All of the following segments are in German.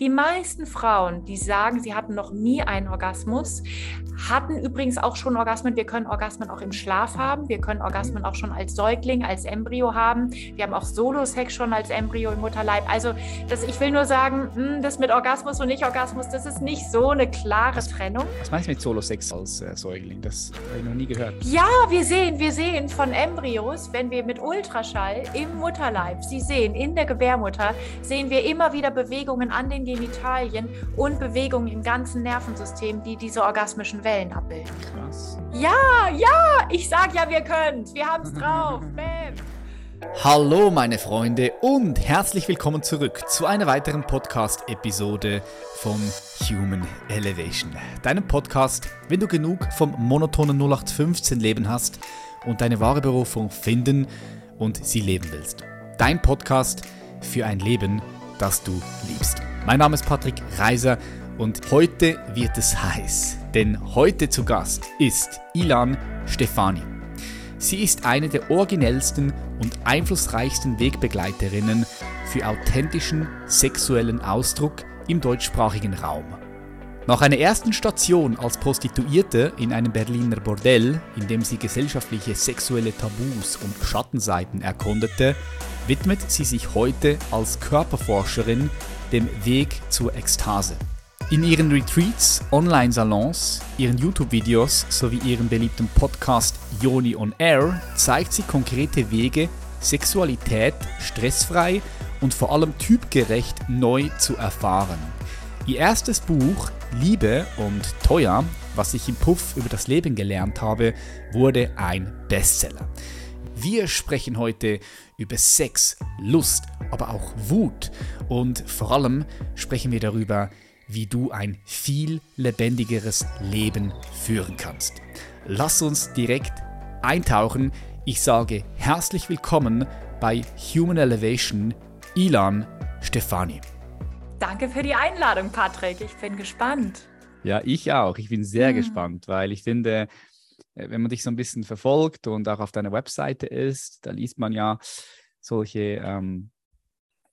Die meisten Frauen, die sagen, sie hatten noch nie einen Orgasmus, hatten übrigens auch schon Orgasmen. Wir können Orgasmen auch im Schlaf haben. Wir können Orgasmen auch schon als Säugling, als Embryo haben. Wir haben auch Solo-Sex schon als Embryo im Mutterleib. Also das, ich will nur sagen, hm, das mit Orgasmus und Nicht-Orgasmus, das ist nicht so eine klare Trennung. Was meinst du mit Solo-Sex als äh, Säugling? Das habe ich noch nie gehört. Ja, wir sehen, wir sehen von Embryos, wenn wir mit Ultraschall im Mutterleib sie sehen, in der Gebärmutter, sehen wir immer wieder Bewegungen an den Genitalien und Bewegungen im ganzen Nervensystem, die diese orgasmischen Wellen abbilden. Krass. Ja, ja, ich sag ja, wir können. Wir haben es drauf. Bam. Hallo meine Freunde und herzlich willkommen zurück zu einer weiteren Podcast-Episode von Human Elevation. Deinem Podcast, wenn du genug vom monotonen 0815-Leben hast und deine wahre Berufung finden und sie leben willst. Dein Podcast für ein Leben, das du liebst. Mein Name ist Patrick Reiser und heute wird es heiß, denn heute zu Gast ist Ilan Stefani. Sie ist eine der originellsten und einflussreichsten Wegbegleiterinnen für authentischen sexuellen Ausdruck im deutschsprachigen Raum. Nach einer ersten Station als Prostituierte in einem Berliner Bordell, in dem sie gesellschaftliche sexuelle Tabus und Schattenseiten erkundete, widmet sie sich heute als Körperforscherin dem Weg zur Ekstase. In ihren Retreats, Online-Salons, ihren YouTube-Videos sowie ihrem beliebten Podcast Yoni on Air zeigt sie konkrete Wege, Sexualität stressfrei und vor allem typgerecht neu zu erfahren. Ihr erstes Buch Liebe und Teuer, was ich im Puff über das Leben gelernt habe, wurde ein Bestseller. Wir sprechen heute über Sex, Lust, aber auch Wut und vor allem sprechen wir darüber, wie du ein viel lebendigeres Leben führen kannst. Lass uns direkt eintauchen. Ich sage herzlich willkommen bei Human Elevation, Ilan Stefani. Danke für die Einladung, Patrick. Ich bin gespannt. Ja, ich auch. Ich bin sehr hm. gespannt, weil ich finde, wenn man dich so ein bisschen verfolgt und auch auf deiner Webseite ist, da liest man ja solche ähm,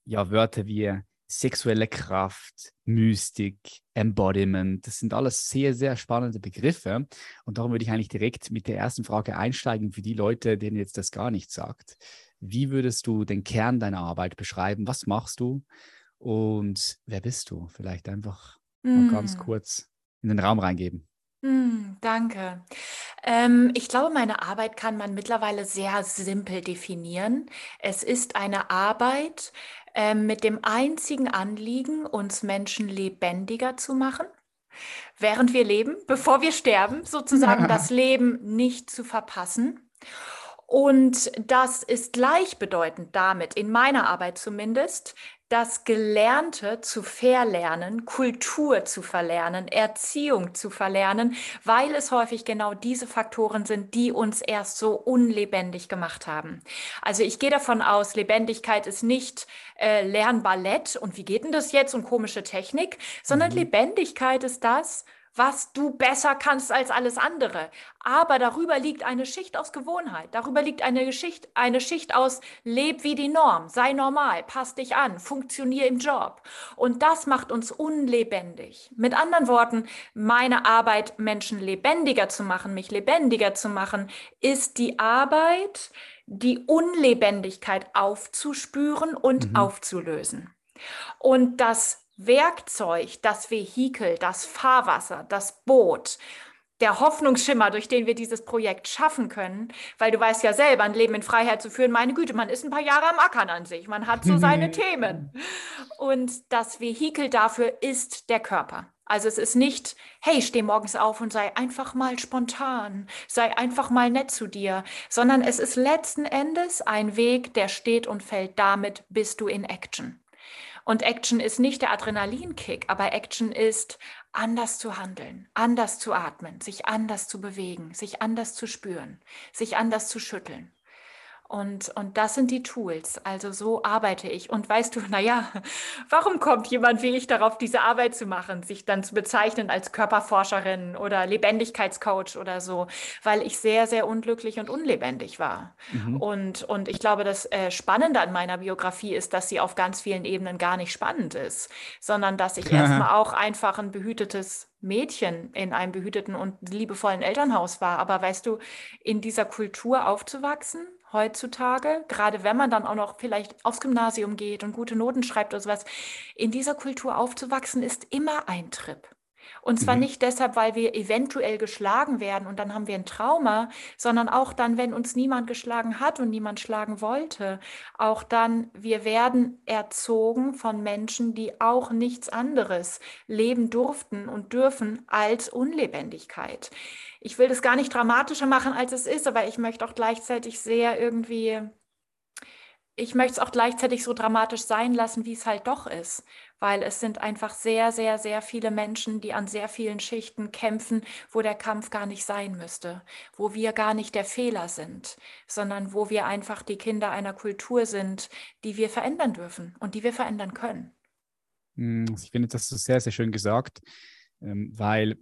ja, Wörter wie sexuelle Kraft, Mystik, Embodiment. Das sind alles sehr, sehr spannende Begriffe. Und darum würde ich eigentlich direkt mit der ersten Frage einsteigen für die Leute, denen jetzt das gar nichts sagt. Wie würdest du den Kern deiner Arbeit beschreiben? Was machst du? Und wer bist du? Vielleicht einfach mm. mal ganz kurz in den Raum reingeben. Hm, danke. Ähm, ich glaube, meine Arbeit kann man mittlerweile sehr simpel definieren. Es ist eine Arbeit ähm, mit dem einzigen Anliegen, uns Menschen lebendiger zu machen, während wir leben, bevor wir sterben, sozusagen das Leben nicht zu verpassen. Und das ist gleichbedeutend damit, in meiner Arbeit zumindest, das Gelernte zu verlernen, Kultur zu verlernen, Erziehung zu verlernen, weil es häufig genau diese Faktoren sind, die uns erst so unlebendig gemacht haben. Also ich gehe davon aus, Lebendigkeit ist nicht äh, Lern Ballett und wie geht denn das jetzt und komische Technik, sondern mhm. Lebendigkeit ist das, was du besser kannst als alles andere. Aber darüber liegt eine Schicht aus Gewohnheit. Darüber liegt eine, Geschicht, eine Schicht aus Leb wie die Norm, sei normal, pass dich an, funktionier im Job. Und das macht uns unlebendig. Mit anderen Worten, meine Arbeit, Menschen lebendiger zu machen, mich lebendiger zu machen, ist die Arbeit, die Unlebendigkeit aufzuspüren und mhm. aufzulösen. Und das Werkzeug, das Vehikel, das Fahrwasser, das Boot, der Hoffnungsschimmer, durch den wir dieses Projekt schaffen können, weil du weißt ja selber, ein Leben in Freiheit zu führen, meine Güte, man ist ein paar Jahre am Ackern an sich, man hat so seine Themen. Und das Vehikel dafür ist der Körper. Also es ist nicht, hey, steh morgens auf und sei einfach mal spontan, sei einfach mal nett zu dir, sondern es ist letzten Endes ein Weg, der steht und fällt damit, bist du in Action. Und Action ist nicht der Adrenalinkick, aber Action ist anders zu handeln, anders zu atmen, sich anders zu bewegen, sich anders zu spüren, sich anders zu schütteln. Und, und das sind die Tools. Also so arbeite ich. Und weißt du, naja, warum kommt jemand wie ich darauf, diese Arbeit zu machen, sich dann zu bezeichnen als Körperforscherin oder Lebendigkeitscoach oder so? Weil ich sehr, sehr unglücklich und unlebendig war. Mhm. Und, und ich glaube, das äh, Spannende an meiner Biografie ist, dass sie auf ganz vielen Ebenen gar nicht spannend ist, sondern dass ich erstmal auch einfach ein behütetes Mädchen in einem behüteten und liebevollen Elternhaus war. Aber weißt du, in dieser Kultur aufzuwachsen, heutzutage, gerade wenn man dann auch noch vielleicht aufs Gymnasium geht und gute Noten schreibt oder sowas, in dieser Kultur aufzuwachsen, ist immer ein Trip. Und zwar mhm. nicht deshalb, weil wir eventuell geschlagen werden und dann haben wir ein Trauma, sondern auch dann, wenn uns niemand geschlagen hat und niemand schlagen wollte. Auch dann, wir werden erzogen von Menschen, die auch nichts anderes leben durften und dürfen als Unlebendigkeit. Ich will das gar nicht dramatischer machen, als es ist, aber ich möchte auch gleichzeitig sehr irgendwie ich möchte es auch gleichzeitig so dramatisch sein lassen, wie es halt doch ist, weil es sind einfach sehr, sehr, sehr viele Menschen, die an sehr vielen Schichten kämpfen, wo der Kampf gar nicht sein müsste, wo wir gar nicht der Fehler sind, sondern wo wir einfach die Kinder einer Kultur sind, die wir verändern dürfen und die wir verändern können. Hm, ich finde, das ist sehr, sehr schön gesagt, ähm, weil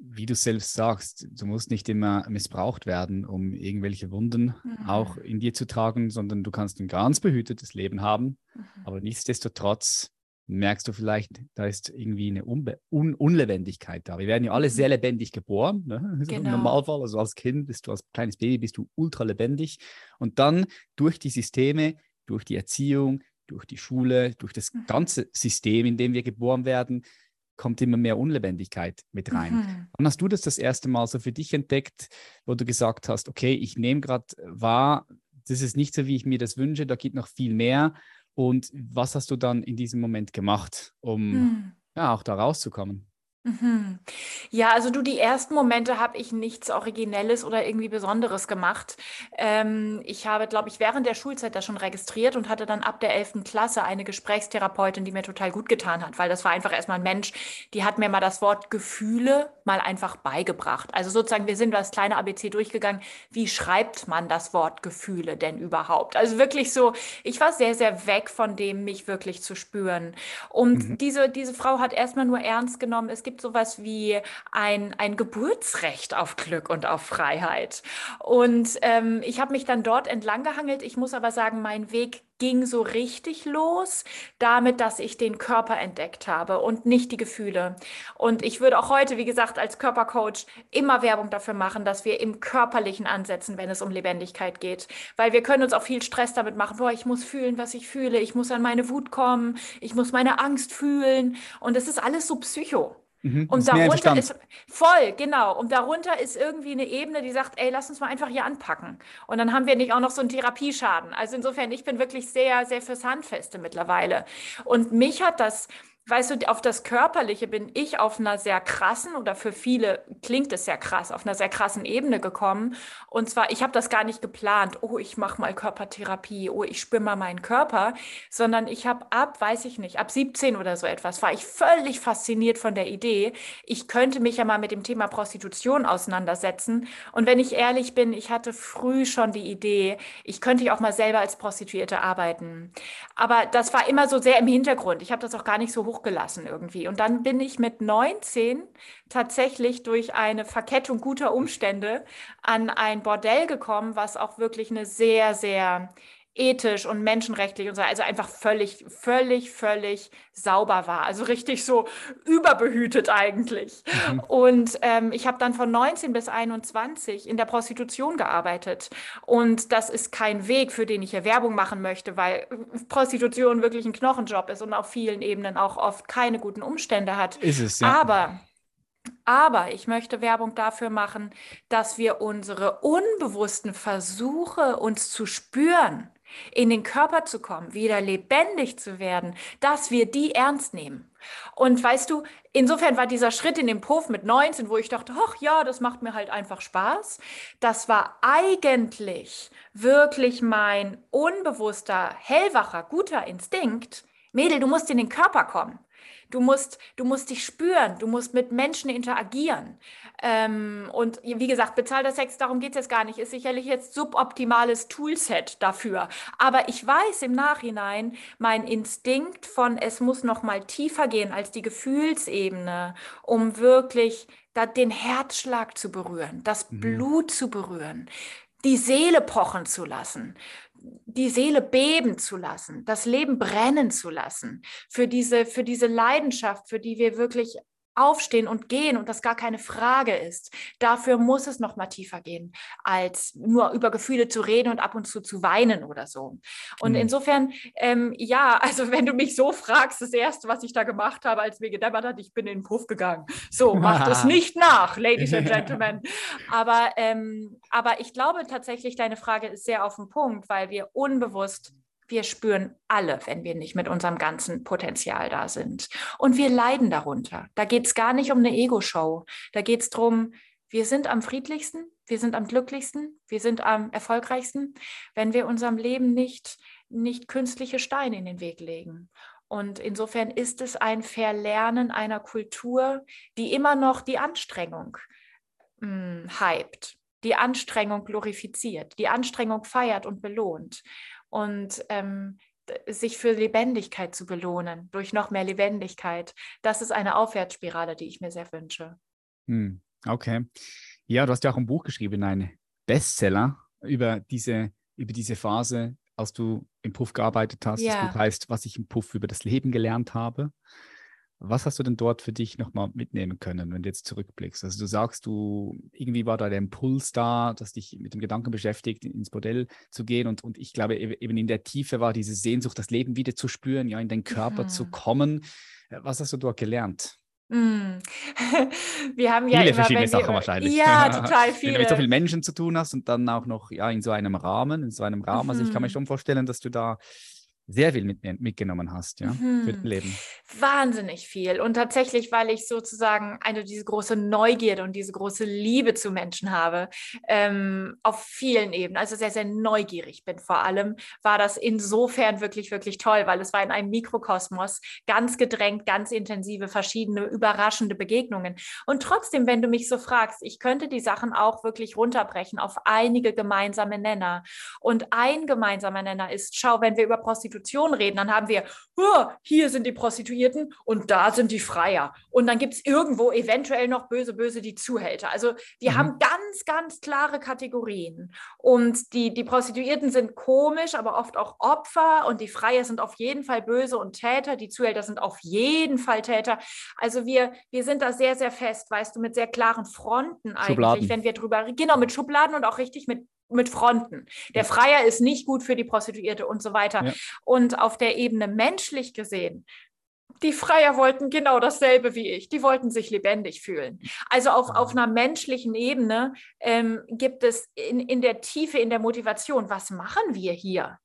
wie du selbst sagst, du musst nicht immer missbraucht werden, um irgendwelche Wunden mhm. auch in dir zu tragen, sondern du kannst ein ganz behütetes Leben haben. Mhm. Aber nichtsdestotrotz merkst du vielleicht, da ist irgendwie eine Unbe Un Unlebendigkeit da. Wir werden ja alle sehr mhm. lebendig geboren. Ne? Genau. Im Normalfall, also als Kind bist du, als kleines Baby bist du ultra lebendig. Und dann durch die Systeme, durch die Erziehung, durch die Schule, durch das mhm. ganze System, in dem wir geboren werden, kommt immer mehr Unlebendigkeit mit rein. Mhm. Wann hast du das das erste Mal so für dich entdeckt, wo du gesagt hast, okay, ich nehme gerade wahr, das ist nicht so, wie ich mir das wünsche, da gibt noch viel mehr. Und was hast du dann in diesem Moment gemacht, um mhm. ja, auch da rauszukommen? Mhm. Ja, also du, die ersten Momente habe ich nichts Originelles oder irgendwie Besonderes gemacht. Ähm, ich habe, glaube ich, während der Schulzeit da schon registriert und hatte dann ab der 11. Klasse eine Gesprächstherapeutin, die mir total gut getan hat, weil das war einfach erstmal ein Mensch, die hat mir mal das Wort Gefühle mal einfach beigebracht. Also sozusagen, wir sind das kleine ABC durchgegangen. Wie schreibt man das Wort Gefühle denn überhaupt? Also wirklich so, ich war sehr, sehr weg von dem, mich wirklich zu spüren. Und mhm. diese, diese Frau hat erstmal nur ernst genommen, es gibt sowas wie ein, ein Geburtsrecht auf Glück und auf Freiheit. Und ähm, ich habe mich dann dort entlang gehangelt. Ich muss aber sagen, mein Weg ging so richtig los damit, dass ich den Körper entdeckt habe und nicht die Gefühle. Und ich würde auch heute, wie gesagt, als Körpercoach immer Werbung dafür machen, dass wir im Körperlichen ansetzen, wenn es um Lebendigkeit geht. Weil wir können uns auch viel Stress damit machen, boah, ich muss fühlen, was ich fühle, ich muss an meine Wut kommen, ich muss meine Angst fühlen. Und es ist alles so psycho. Mhm, und darunter ist voll, genau. Und darunter ist irgendwie eine Ebene, die sagt, ey, lass uns mal einfach hier anpacken. Und dann haben wir nicht auch noch so einen Therapieschaden. Also insofern, ich bin wirklich sehr, sehr fürs Handfeste mittlerweile. Und mich hat das weißt du, auf das Körperliche bin ich auf einer sehr krassen oder für viele klingt es sehr krass, auf einer sehr krassen Ebene gekommen. Und zwar, ich habe das gar nicht geplant, oh, ich mache mal Körpertherapie, oh, ich spüre mal meinen Körper, sondern ich habe ab, weiß ich nicht, ab 17 oder so etwas, war ich völlig fasziniert von der Idee, ich könnte mich ja mal mit dem Thema Prostitution auseinandersetzen. Und wenn ich ehrlich bin, ich hatte früh schon die Idee, ich könnte ja auch mal selber als Prostituierte arbeiten. Aber das war immer so sehr im Hintergrund. Ich habe das auch gar nicht so hoch hochgelassen irgendwie. Und dann bin ich mit 19 tatsächlich durch eine Verkettung guter Umstände an ein Bordell gekommen, was auch wirklich eine sehr, sehr ethisch und menschenrechtlich und so, also einfach völlig, völlig, völlig sauber war. Also richtig so überbehütet eigentlich. Mhm. Und ähm, ich habe dann von 19 bis 21 in der Prostitution gearbeitet. Und das ist kein Weg, für den ich hier Werbung machen möchte, weil Prostitution wirklich ein Knochenjob ist und auf vielen Ebenen auch oft keine guten Umstände hat. Ist es, ja. Aber aber ich möchte Werbung dafür machen, dass wir unsere unbewussten Versuche, uns zu spüren, in den Körper zu kommen, wieder lebendig zu werden, dass wir die ernst nehmen. Und weißt du, insofern war dieser Schritt in den Puff mit 19, wo ich dachte, ach ja, das macht mir halt einfach Spaß, das war eigentlich wirklich mein unbewusster, hellwacher, guter Instinkt. Mädel, du musst in den Körper kommen. Du musst, du musst dich spüren, du musst mit Menschen interagieren. Ähm, und wie gesagt, bezahlter Sex, darum geht es jetzt gar nicht, ist sicherlich jetzt suboptimales Toolset dafür. Aber ich weiß im Nachhinein, mein Instinkt von es muss noch mal tiefer gehen als die Gefühlsebene, um wirklich da den Herzschlag zu berühren, das mhm. Blut zu berühren, die Seele pochen zu lassen, die Seele beben zu lassen, das Leben brennen zu lassen, für diese, für diese Leidenschaft, für die wir wirklich aufstehen und gehen und das gar keine Frage ist. Dafür muss es noch mal tiefer gehen, als nur über Gefühle zu reden und ab und zu zu weinen oder so. Und mhm. insofern, ähm, ja, also wenn du mich so fragst, das Erste, was ich da gemacht habe, als mir gedämmert hat, ich bin in den Puff gegangen. So, macht es nicht nach, Ladies and Gentlemen. Aber, ähm, aber ich glaube tatsächlich, deine Frage ist sehr auf den Punkt, weil wir unbewusst wir spüren alle, wenn wir nicht mit unserem ganzen Potenzial da sind. Und wir leiden darunter. Da geht es gar nicht um eine Ego-Show. Da geht es darum, wir sind am friedlichsten, wir sind am glücklichsten, wir sind am erfolgreichsten, wenn wir unserem Leben nicht, nicht künstliche Steine in den Weg legen. Und insofern ist es ein Verlernen einer Kultur, die immer noch die Anstrengung mh, hm, hypt, die Anstrengung glorifiziert, die Anstrengung feiert und belohnt und ähm, sich für Lebendigkeit zu belohnen, durch noch mehr Lebendigkeit. Das ist eine Aufwärtsspirale, die ich mir sehr wünsche. Hm, okay. Ja, du hast ja auch ein Buch geschrieben, ein Bestseller über diese, über diese Phase, als du im Puff gearbeitet hast. Ja. Das Buch heißt, was ich im Puff über das Leben gelernt habe. Was hast du denn dort für dich nochmal mitnehmen können, wenn du jetzt zurückblickst? Also du sagst, du irgendwie war da der Impuls da, dass dich mit dem Gedanken beschäftigt, ins Bordell zu gehen. Und, und ich glaube, eben in der Tiefe war diese Sehnsucht, das Leben wieder zu spüren, ja, in den Körper mhm. zu kommen. Äh, was hast du dort gelernt? Mm. Wir haben ja viele immer, verschiedene Sachen wir, wahrscheinlich. Ja, total viele. Wenn du mit so vielen Menschen zu tun hast und dann auch noch ja, in so einem Rahmen, in so einem Rahmen. Mhm. Also ich kann mir mhm. schon vorstellen, dass du da sehr viel mit, mitgenommen hast, ja, mhm. für dein Leben. Wahnsinnig viel. Und tatsächlich, weil ich sozusagen eine diese große Neugierde und diese große Liebe zu Menschen habe, ähm, auf vielen Ebenen, also sehr, sehr neugierig bin vor allem, war das insofern wirklich, wirklich toll, weil es war in einem Mikrokosmos ganz gedrängt, ganz intensive, verschiedene, überraschende Begegnungen. Und trotzdem, wenn du mich so fragst, ich könnte die Sachen auch wirklich runterbrechen auf einige gemeinsame Nenner. Und ein gemeinsamer Nenner ist, schau, wenn wir über Prostitution Prostitution reden, dann haben wir, hier sind die Prostituierten und da sind die Freier. Und dann gibt es irgendwo eventuell noch böse, böse die Zuhälter. Also wir mhm. haben ganz, ganz klare Kategorien. Und die, die Prostituierten sind komisch, aber oft auch Opfer. Und die Freier sind auf jeden Fall böse und Täter. Die Zuhälter sind auf jeden Fall Täter. Also wir, wir sind da sehr, sehr fest, weißt du, mit sehr klaren Fronten eigentlich, Schubladen. wenn wir drüber, genau, mit Schubladen und auch richtig mit mit Fronten. Der Freier ist nicht gut für die Prostituierte und so weiter. Ja. Und auf der Ebene menschlich gesehen, die Freier wollten genau dasselbe wie ich. Die wollten sich lebendig fühlen. Also auf, auf einer menschlichen Ebene ähm, gibt es in, in der Tiefe, in der Motivation, was machen wir hier?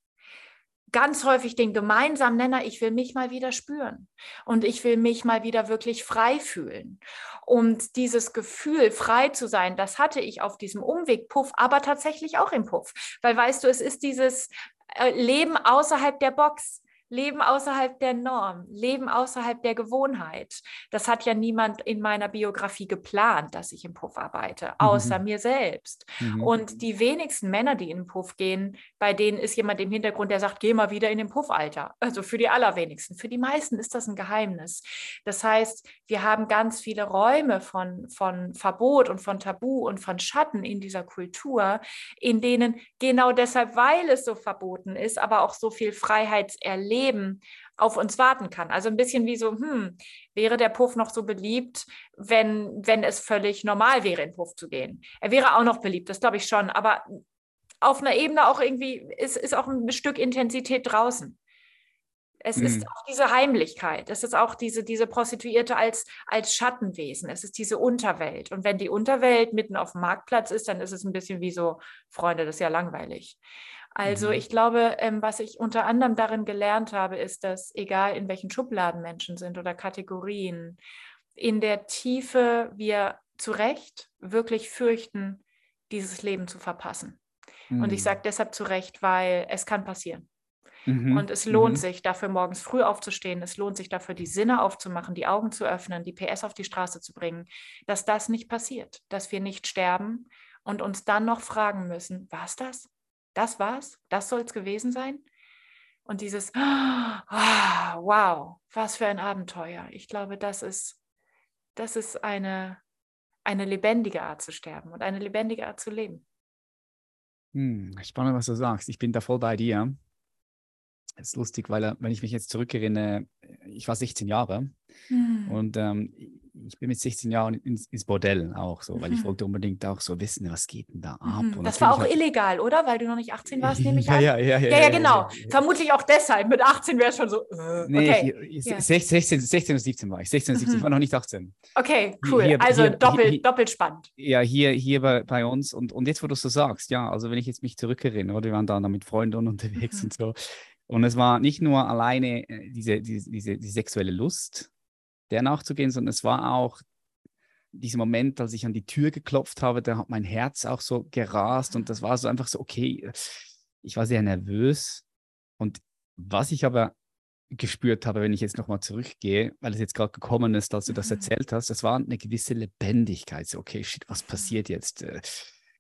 Ganz häufig den gemeinsamen Nenner, ich will mich mal wieder spüren und ich will mich mal wieder wirklich frei fühlen. Und dieses Gefühl, frei zu sein, das hatte ich auf diesem Umweg Puff, aber tatsächlich auch im Puff. Weil weißt du, es ist dieses äh, Leben außerhalb der Box. Leben außerhalb der Norm, Leben außerhalb der Gewohnheit. Das hat ja niemand in meiner Biografie geplant, dass ich im Puff arbeite, außer mhm. mir selbst. Mhm. Und die wenigsten Männer, die in den Puff gehen, bei denen ist jemand im Hintergrund, der sagt, geh mal wieder in den Puff, Alter. Also für die allerwenigsten. Für die meisten ist das ein Geheimnis. Das heißt, wir haben ganz viele Räume von, von Verbot und von Tabu und von Schatten in dieser Kultur, in denen genau deshalb, weil es so verboten ist, aber auch so viel Freiheitserleben Leben auf uns warten kann. Also ein bisschen wie so, hm, wäre der Puff noch so beliebt, wenn, wenn es völlig normal wäre, in Puff zu gehen. Er wäre auch noch beliebt, das glaube ich schon, aber auf einer Ebene auch irgendwie ist, ist auch ein Stück Intensität draußen. Es mhm. ist auch diese Heimlichkeit. Es ist auch diese, diese Prostituierte als, als Schattenwesen. Es ist diese Unterwelt. Und wenn die Unterwelt mitten auf dem Marktplatz ist, dann ist es ein bisschen wie so, Freunde, das ist ja langweilig. Also mhm. ich glaube, ähm, was ich unter anderem darin gelernt habe, ist, dass egal in welchen Schubladen Menschen sind oder Kategorien, in der Tiefe wir zu Recht wirklich fürchten, dieses Leben zu verpassen. Mhm. Und ich mhm. sage deshalb zu Recht, weil es kann passieren. Mhm. Und es lohnt mhm. sich dafür, morgens früh aufzustehen. Es lohnt sich dafür, die Sinne aufzumachen, die Augen zu öffnen, die PS auf die Straße zu bringen, dass das nicht passiert, dass wir nicht sterben und uns dann noch fragen müssen, war es das? Das war's? Das soll es gewesen sein? Und dieses, oh, wow, was für ein Abenteuer. Ich glaube, das ist, das ist eine, eine lebendige Art zu sterben und eine lebendige Art zu leben. Hm, spannend, was du sagst. Ich bin da voll bei dir. Es ist lustig, weil wenn ich mich jetzt zurückerinnere, ich war 16 Jahre hm. und ähm, ich bin mit 16 Jahren ins, ins Bordell auch so, weil mhm. ich wollte unbedingt auch so wissen, was geht denn da ab. Mhm. Das war auch halt... illegal, oder? Weil du noch nicht 18 warst, nehme ich an. Ja, ja, ja. Ja, ja, genau. Vermutlich auch deshalb. Mit 18 wäre es schon so. Äh, nee, okay. ich, ich, 16, 16 und 17 war ich. 16 und 17, mhm. ich war noch nicht 18. Okay, cool. Hier, also hier, doppelt, hier, doppelt spannend. Ja, hier, hier bei, bei uns. Und, und jetzt, wo du es so sagst, ja, also wenn ich jetzt mich zurückerinnere, wir waren da mit Freunden unterwegs mhm. und so. Und es war nicht nur alleine äh, diese, diese, diese die sexuelle Lust, der nachzugehen, sondern es war auch dieser Moment, als ich an die Tür geklopft habe, da hat mein Herz auch so gerast und das war so einfach so, okay, ich war sehr nervös. Und was ich aber gespürt habe, wenn ich jetzt nochmal zurückgehe, weil es jetzt gerade gekommen ist, als du das mhm. erzählt hast, das war eine gewisse Lebendigkeit. So, okay, shit, was passiert jetzt? Äh,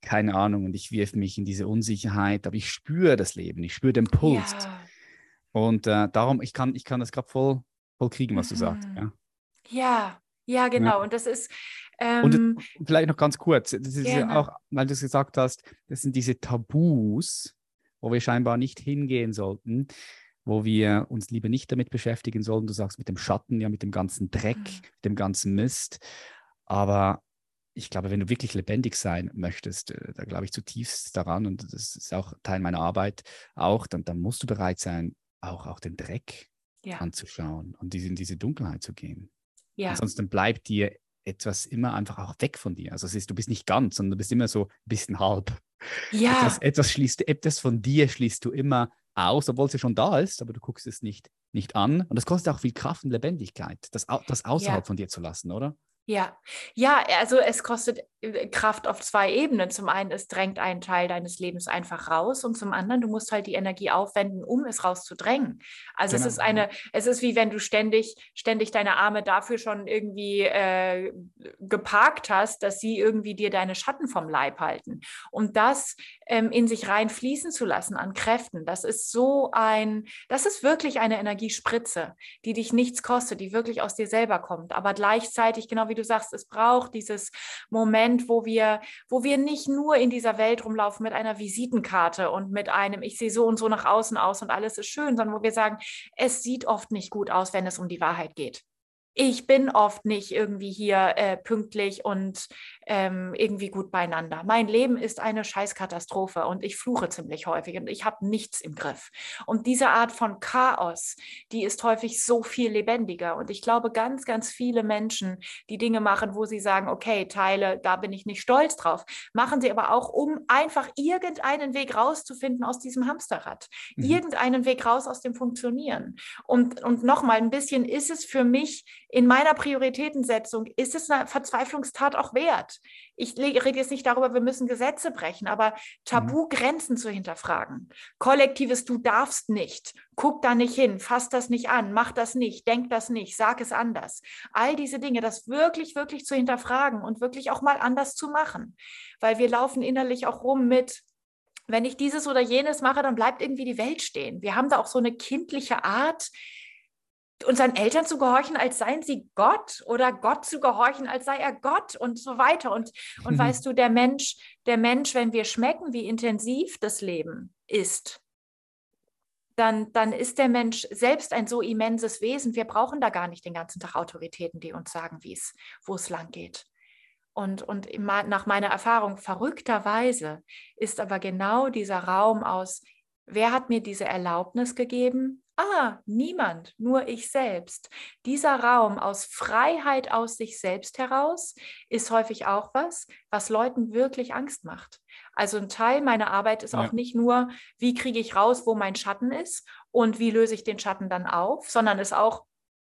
keine Ahnung. Und ich wirf mich in diese Unsicherheit, aber ich spüre das Leben, ich spüre den Puls. Ja. Und äh, darum, ich kann, ich kann das gerade voll, voll kriegen, was mhm. du sagst. Ja, ja, ja genau. Ja. Und das ist, ähm, und vielleicht noch ganz kurz, das ist gerne. ja auch, weil du es gesagt hast, das sind diese Tabus, wo wir scheinbar nicht hingehen sollten, wo wir uns lieber nicht damit beschäftigen sollten. Du sagst mit dem Schatten, ja, mit dem ganzen Dreck, mhm. mit dem ganzen Mist. Aber ich glaube, wenn du wirklich lebendig sein möchtest, äh, da glaube ich zutiefst daran und das ist auch Teil meiner Arbeit auch, dann, dann musst du bereit sein, auch, auch den Dreck ja. anzuschauen und in diese Dunkelheit zu gehen. Ja. Ansonsten bleibt dir etwas immer einfach auch weg von dir. Also es ist, du bist nicht ganz, sondern du bist immer so ein bisschen halb. Ja. Etwas, etwas, schließt, etwas von dir schließt du immer aus, obwohl es ja schon da ist, aber du guckst es nicht, nicht an. Und das kostet auch viel Kraft und Lebendigkeit, das, das außerhalb ja. von dir zu lassen, oder? Ja, ja, also es kostet Kraft auf zwei Ebenen. Zum einen, es drängt einen Teil deines Lebens einfach raus und zum anderen, du musst halt die Energie aufwenden, um es rauszudrängen. Also genau. es ist eine, es ist wie wenn du ständig, ständig deine Arme dafür schon irgendwie äh, geparkt hast, dass sie irgendwie dir deine Schatten vom Leib halten. Um das ähm, in sich rein fließen zu lassen an Kräften, das ist so ein, das ist wirklich eine Energiespritze, die dich nichts kostet, die wirklich aus dir selber kommt, aber gleichzeitig genau wie du sagst, es braucht dieses Moment, wo wir, wo wir nicht nur in dieser Welt rumlaufen mit einer Visitenkarte und mit einem, ich sehe so und so nach außen aus und alles ist schön, sondern wo wir sagen, es sieht oft nicht gut aus, wenn es um die Wahrheit geht. Ich bin oft nicht irgendwie hier äh, pünktlich und ähm, irgendwie gut beieinander. Mein Leben ist eine Scheißkatastrophe und ich fluche ziemlich häufig und ich habe nichts im Griff. Und diese Art von Chaos, die ist häufig so viel lebendiger. Und ich glaube, ganz, ganz viele Menschen, die Dinge machen, wo sie sagen, okay, Teile, da bin ich nicht stolz drauf, machen sie aber auch, um einfach irgendeinen Weg rauszufinden aus diesem Hamsterrad, mhm. irgendeinen Weg raus aus dem Funktionieren. Und, und nochmal ein bisschen ist es für mich in meiner Prioritätensetzung, ist es eine Verzweiflungstat auch wert ich rede jetzt nicht darüber, wir müssen Gesetze brechen, aber mhm. Tabu-Grenzen zu hinterfragen. Kollektives Du darfst nicht. Guck da nicht hin, fass das nicht an, mach das nicht, denk das nicht, sag es anders. All diese Dinge, das wirklich, wirklich zu hinterfragen und wirklich auch mal anders zu machen. Weil wir laufen innerlich auch rum mit, wenn ich dieses oder jenes mache, dann bleibt irgendwie die Welt stehen. Wir haben da auch so eine kindliche Art, unseren Eltern zu gehorchen, als seien sie Gott oder Gott zu gehorchen, als sei er Gott und so weiter. Und, und mhm. weißt du, der Mensch, der Mensch, wenn wir schmecken, wie intensiv das Leben ist, dann, dann ist der Mensch selbst ein so immenses Wesen. Wir brauchen da gar nicht den ganzen Tag Autoritäten, die uns sagen, wie es, wo es lang geht. Und, und nach meiner Erfahrung, verrückterweise ist aber genau dieser Raum aus, wer hat mir diese Erlaubnis gegeben, Ah, niemand, nur ich selbst. Dieser Raum aus Freiheit aus sich selbst heraus ist häufig auch was, was Leuten wirklich Angst macht. Also ein Teil meiner Arbeit ist ja. auch nicht nur, wie kriege ich raus, wo mein Schatten ist und wie löse ich den Schatten dann auf, sondern ist auch,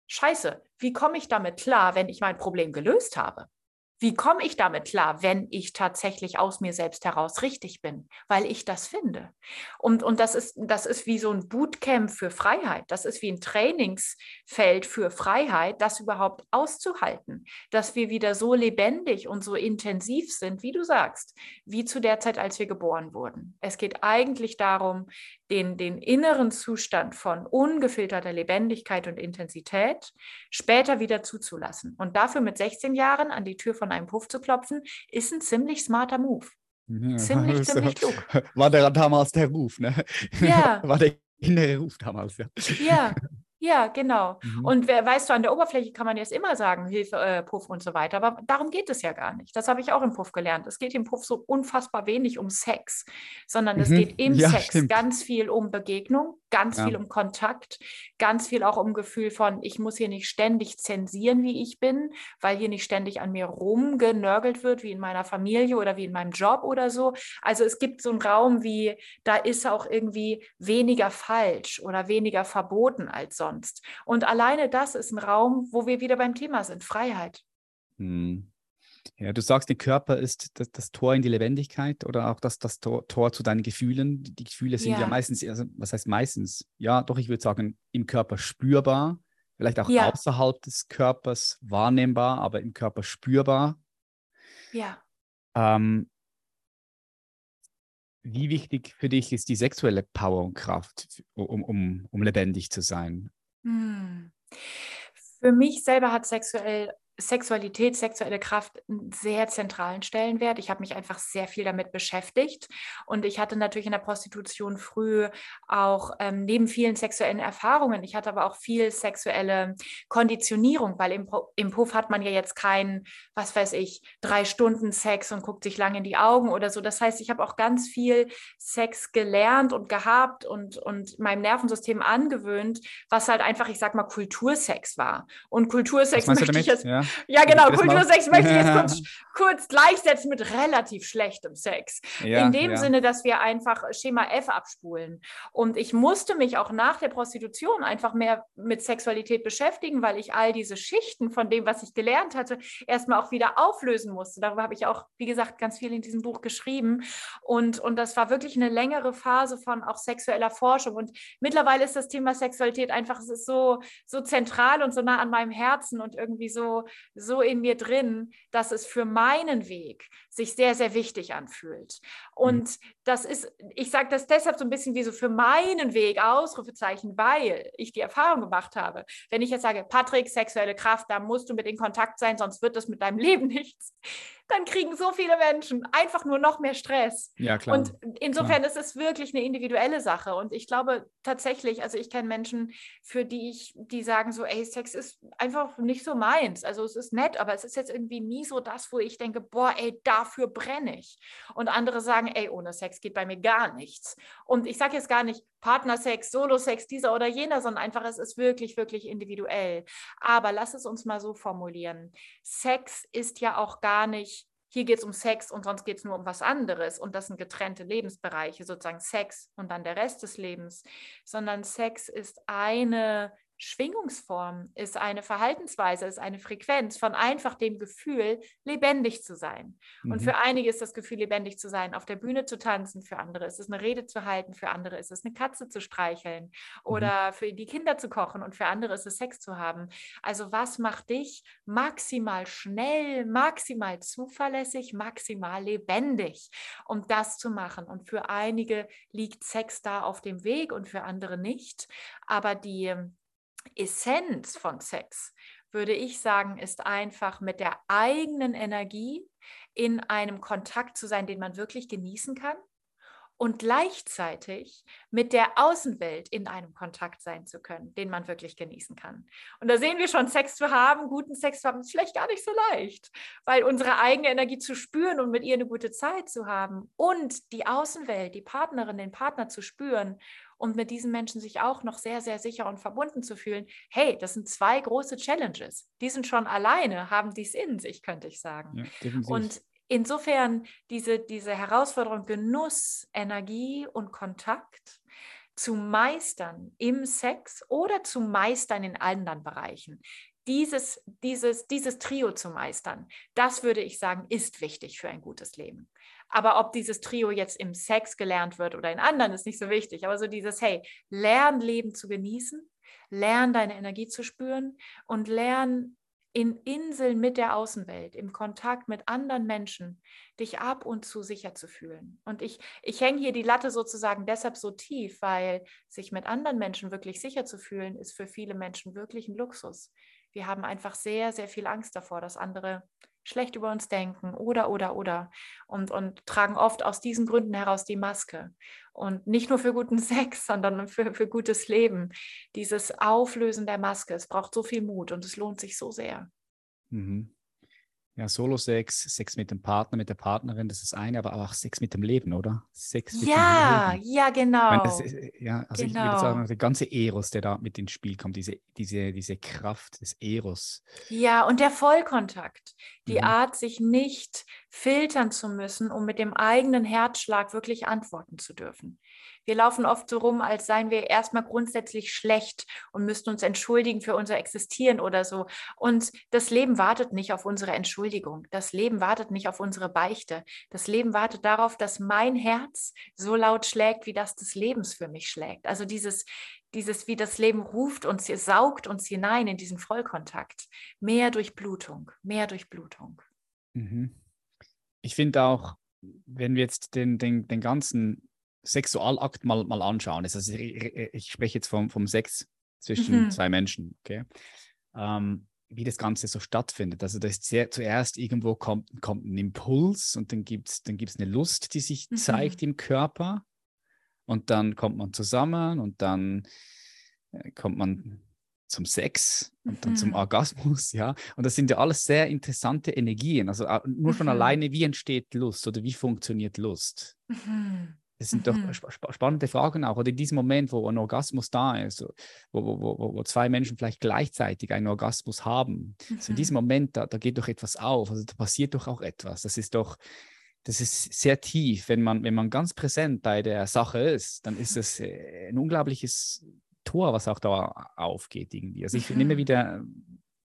scheiße, wie komme ich damit klar, wenn ich mein Problem gelöst habe? Wie komme ich damit klar, wenn ich tatsächlich aus mir selbst heraus richtig bin? Weil ich das finde. Und, und das, ist, das ist wie so ein Bootcamp für Freiheit. Das ist wie ein Trainingsfeld für Freiheit, das überhaupt auszuhalten. Dass wir wieder so lebendig und so intensiv sind, wie du sagst, wie zu der Zeit, als wir geboren wurden. Es geht eigentlich darum, den, den inneren Zustand von ungefilterter Lebendigkeit und Intensität später wieder zuzulassen. Und dafür mit 16 Jahren an die Tür von einem Puff zu klopfen, ist ein ziemlich smarter Move. Ja, ziemlich, also, ziemlich klug. War der damals der Ruf, ne? Ja. War der innere Ruf damals, ja. Ja, ja, genau. Mhm. Und wer, weißt du, an der Oberfläche kann man jetzt immer sagen, Hilfe, äh, Puff und so weiter, aber darum geht es ja gar nicht. Das habe ich auch im Puff gelernt. Es geht im Puff so unfassbar wenig um Sex, sondern es mhm. geht im ja, Sex stimmt. ganz viel um Begegnung, ganz ja. viel um Kontakt, ganz viel auch um Gefühl von, ich muss hier nicht ständig zensieren, wie ich bin, weil hier nicht ständig an mir rumgenörgelt wird, wie in meiner Familie oder wie in meinem Job oder so. Also es gibt so einen Raum wie, da ist auch irgendwie weniger falsch oder weniger verboten als sonst. Und alleine das ist ein Raum, wo wir wieder beim Thema sind, Freiheit. Hm. Ja, du sagst, der Körper ist das, das, Tor in die Lebendigkeit oder auch das, das Tor, Tor zu deinen Gefühlen. Die Gefühle sind ja, ja meistens, also, was heißt meistens? Ja, doch, ich würde sagen, im Körper spürbar, vielleicht auch ja. außerhalb des Körpers wahrnehmbar, aber im Körper spürbar. Ja. Ähm, wie wichtig für dich ist die sexuelle Power und Kraft, um, um, um lebendig zu sein? Hm. Für mich selber hat sexuell Sexualität, sexuelle Kraft einen sehr zentralen Stellenwert. Ich habe mich einfach sehr viel damit beschäftigt und ich hatte natürlich in der Prostitution früh auch ähm, neben vielen sexuellen Erfahrungen, ich hatte aber auch viel sexuelle Konditionierung, weil im, im Puff hat man ja jetzt keinen, was weiß ich, drei Stunden Sex und guckt sich lange in die Augen oder so. Das heißt, ich habe auch ganz viel Sex gelernt und gehabt und, und meinem Nervensystem angewöhnt, was halt einfach, ich sag mal, Kultursex war. Und Kultursex möchte ich jetzt. Ja ja, genau. Kultursex möchte ich jetzt kurz, kurz, gleichsetzen mit relativ schlechtem Sex. Ja, In dem ja. Sinne, dass wir einfach Schema F abspulen. Und ich musste mich auch nach der Prostitution einfach mehr mit Sexualität beschäftigen, weil ich all diese Schichten von dem, was ich gelernt hatte, erstmal auch wieder auflösen musste. Darüber habe ich auch, wie gesagt, ganz viel in diesem Buch geschrieben. Und, und das war wirklich eine längere Phase von auch sexueller Forschung. Und mittlerweile ist das Thema Sexualität einfach, es ist so, so zentral und so nah an meinem Herzen und irgendwie so, so in mir drin, dass es für meinen Weg sich sehr, sehr wichtig anfühlt. Und mhm. das ist, ich sage das deshalb so ein bisschen wie so für meinen Weg, Ausrufezeichen, weil ich die Erfahrung gemacht habe. Wenn ich jetzt sage, Patrick, sexuelle Kraft, da musst du mit in Kontakt sein, sonst wird das mit deinem Leben nichts dann kriegen so viele Menschen einfach nur noch mehr Stress. Ja, klar. Und insofern klar. ist es wirklich eine individuelle Sache. Und ich glaube tatsächlich, also ich kenne Menschen, für die ich, die sagen so, ey, Sex ist einfach nicht so meins. Also es ist nett, aber es ist jetzt irgendwie nie so das, wo ich denke, boah, ey, dafür brenne ich. Und andere sagen, ey, ohne Sex geht bei mir gar nichts. Und ich sage jetzt gar nicht Partnersex, Solo-Sex, dieser oder jener, sondern einfach, es ist wirklich, wirklich individuell. Aber lass es uns mal so formulieren. Sex ist ja auch gar nicht hier geht es um Sex und sonst geht es nur um was anderes und das sind getrennte Lebensbereiche, sozusagen Sex und dann der Rest des Lebens, sondern Sex ist eine Schwingungsform ist eine Verhaltensweise, ist eine Frequenz von einfach dem Gefühl, lebendig zu sein. Mhm. Und für einige ist das Gefühl, lebendig zu sein, auf der Bühne zu tanzen, für andere ist es eine Rede zu halten, für andere ist es eine Katze zu streicheln mhm. oder für die Kinder zu kochen und für andere ist es Sex zu haben. Also was macht dich maximal schnell, maximal zuverlässig, maximal lebendig, um das zu machen? Und für einige liegt Sex da auf dem Weg und für andere nicht. Aber die Essenz von Sex, würde ich sagen, ist einfach mit der eigenen Energie in einem Kontakt zu sein, den man wirklich genießen kann und gleichzeitig mit der Außenwelt in einem Kontakt sein zu können, den man wirklich genießen kann. Und da sehen wir schon, Sex zu haben, guten Sex zu haben, ist vielleicht gar nicht so leicht, weil unsere eigene Energie zu spüren und mit ihr eine gute Zeit zu haben und die Außenwelt, die Partnerin, den Partner zu spüren und mit diesen Menschen sich auch noch sehr, sehr sicher und verbunden zu fühlen. Hey, das sind zwei große Challenges. Die sind schon alleine, haben dies in sich, könnte ich sagen. Ja, und insofern diese, diese Herausforderung Genuss, Energie und Kontakt zu meistern im Sex oder zu meistern in anderen Bereichen dieses, dieses, dieses Trio zu meistern, das würde ich sagen, ist wichtig für ein gutes Leben. Aber ob dieses Trio jetzt im Sex gelernt wird oder in anderen, ist nicht so wichtig. Aber so dieses, hey, lern Leben zu genießen, lern deine Energie zu spüren und lern in Inseln mit der Außenwelt, im Kontakt mit anderen Menschen, dich ab und zu sicher zu fühlen. Und ich, ich hänge hier die Latte sozusagen deshalb so tief, weil sich mit anderen Menschen wirklich sicher zu fühlen, ist für viele Menschen wirklich ein Luxus. Wir haben einfach sehr, sehr viel Angst davor, dass andere schlecht über uns denken oder, oder, oder. Und, und tragen oft aus diesen Gründen heraus die Maske. Und nicht nur für guten Sex, sondern für, für gutes Leben. Dieses Auflösen der Maske, es braucht so viel Mut und es lohnt sich so sehr. Mhm ja, Solo-Sex, Sex mit dem Partner, mit der Partnerin, das ist eine, aber auch Sex mit dem Leben, oder? Sex mit ja, dem Leben. ja, genau. Das, ja, also genau. ich würde genau. sagen, der ganze Eros, der da mit ins Spiel kommt, diese, diese, diese Kraft des Eros. Ja, und der Vollkontakt, die mhm. Art, sich nicht filtern zu müssen, um mit dem eigenen Herzschlag wirklich antworten zu dürfen. Wir laufen oft so rum, als seien wir erstmal grundsätzlich schlecht und müssten uns entschuldigen für unser Existieren oder so. Und das Leben wartet nicht auf unsere Entschuldigung. Das Leben wartet nicht auf unsere Beichte. Das Leben wartet darauf, dass mein Herz so laut schlägt, wie das des Lebens für mich schlägt. Also dieses, dieses, wie das Leben ruft uns, saugt uns hinein in diesen Vollkontakt. Mehr Durchblutung, mehr Durchblutung. Mhm. Ich finde auch, wenn wir jetzt den, den, den ganzen Sexualakt mal, mal anschauen. Also ich, ich spreche jetzt vom, vom Sex zwischen mhm. zwei Menschen, okay? Ähm, wie das Ganze so stattfindet. Also das ist sehr, zuerst irgendwo kommt, kommt ein Impuls und dann gibt es dann gibt's eine Lust, die sich mhm. zeigt im Körper und dann kommt man zusammen und dann äh, kommt man zum Sex und dann zum mhm. Orgasmus, ja. Und das sind ja alles sehr interessante Energien. Also nur schon mhm. alleine, wie entsteht Lust oder wie funktioniert Lust? Mhm. Das sind mhm. doch sp spannende Fragen auch. Oder in diesem Moment, wo ein Orgasmus da ist, wo, wo, wo, wo zwei Menschen vielleicht gleichzeitig einen Orgasmus haben, mhm. so in diesem mhm. Moment, da, da geht doch etwas auf. Also da passiert doch auch etwas. Das ist doch, das ist sehr tief. Wenn man, wenn man ganz präsent bei der Sache ist, dann ist es äh, ein unglaubliches Tor, was auch da aufgeht irgendwie. Also ich bin immer mhm. wieder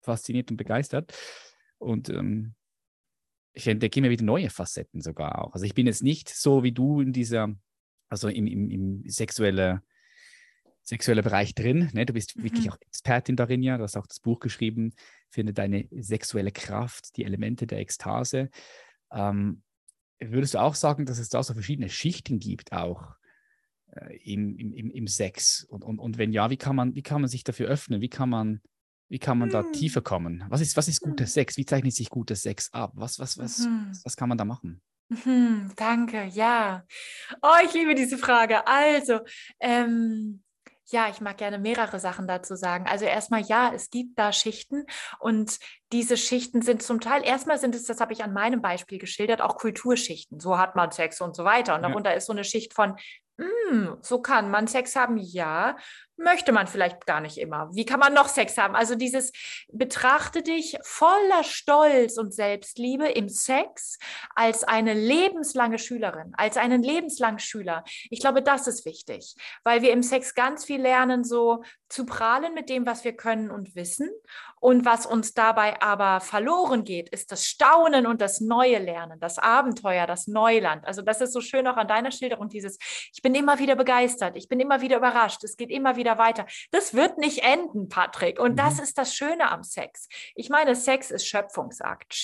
fasziniert und begeistert. Und ähm, ich entdecke immer wieder neue Facetten sogar auch. Also ich bin jetzt nicht so wie du in dieser, also im, im, im sexuelle, sexuelle Bereich drin. Ne? Du bist mhm. wirklich auch Expertin darin, ja. Du hast auch das Buch geschrieben, finde deine sexuelle Kraft, die Elemente der Ekstase. Ähm, würdest du auch sagen, dass es da so verschiedene Schichten gibt auch äh, im, im, im Sex? Und, und, und wenn ja, wie kann, man, wie kann man sich dafür öffnen? Wie kann man wie kann man da hm. tiefer kommen? Was ist, was ist guter hm. Sex? Wie zeichnet sich guter Sex ab? Was, was, was, mhm. was kann man da machen? Mhm, danke, ja. Oh, ich liebe diese Frage. Also, ähm, ja, ich mag gerne mehrere Sachen dazu sagen. Also erstmal, ja, es gibt da Schichten und diese Schichten sind zum Teil, erstmal sind es, das habe ich an meinem Beispiel geschildert, auch Kulturschichten. So hat man Sex und so weiter. Und darunter ja. ist so eine Schicht von, so kann man Sex haben, ja, möchte man vielleicht gar nicht immer. Wie kann man noch Sex haben? Also dieses betrachte dich voller Stolz und Selbstliebe im Sex als eine lebenslange Schülerin, als einen lebenslangen Schüler. Ich glaube, das ist wichtig, weil wir im Sex ganz viel lernen, so zu prahlen mit dem, was wir können und wissen. Und was uns dabei aber verloren geht, ist das Staunen und das neue Lernen, das Abenteuer, das Neuland. Also das ist so schön auch an deiner Schilderung, dieses, ich bin immer wieder begeistert, ich bin immer wieder überrascht, es geht immer wieder weiter. Das wird nicht enden, Patrick. Und mhm. das ist das Schöne am Sex. Ich meine, Sex ist Schöpfungsakt.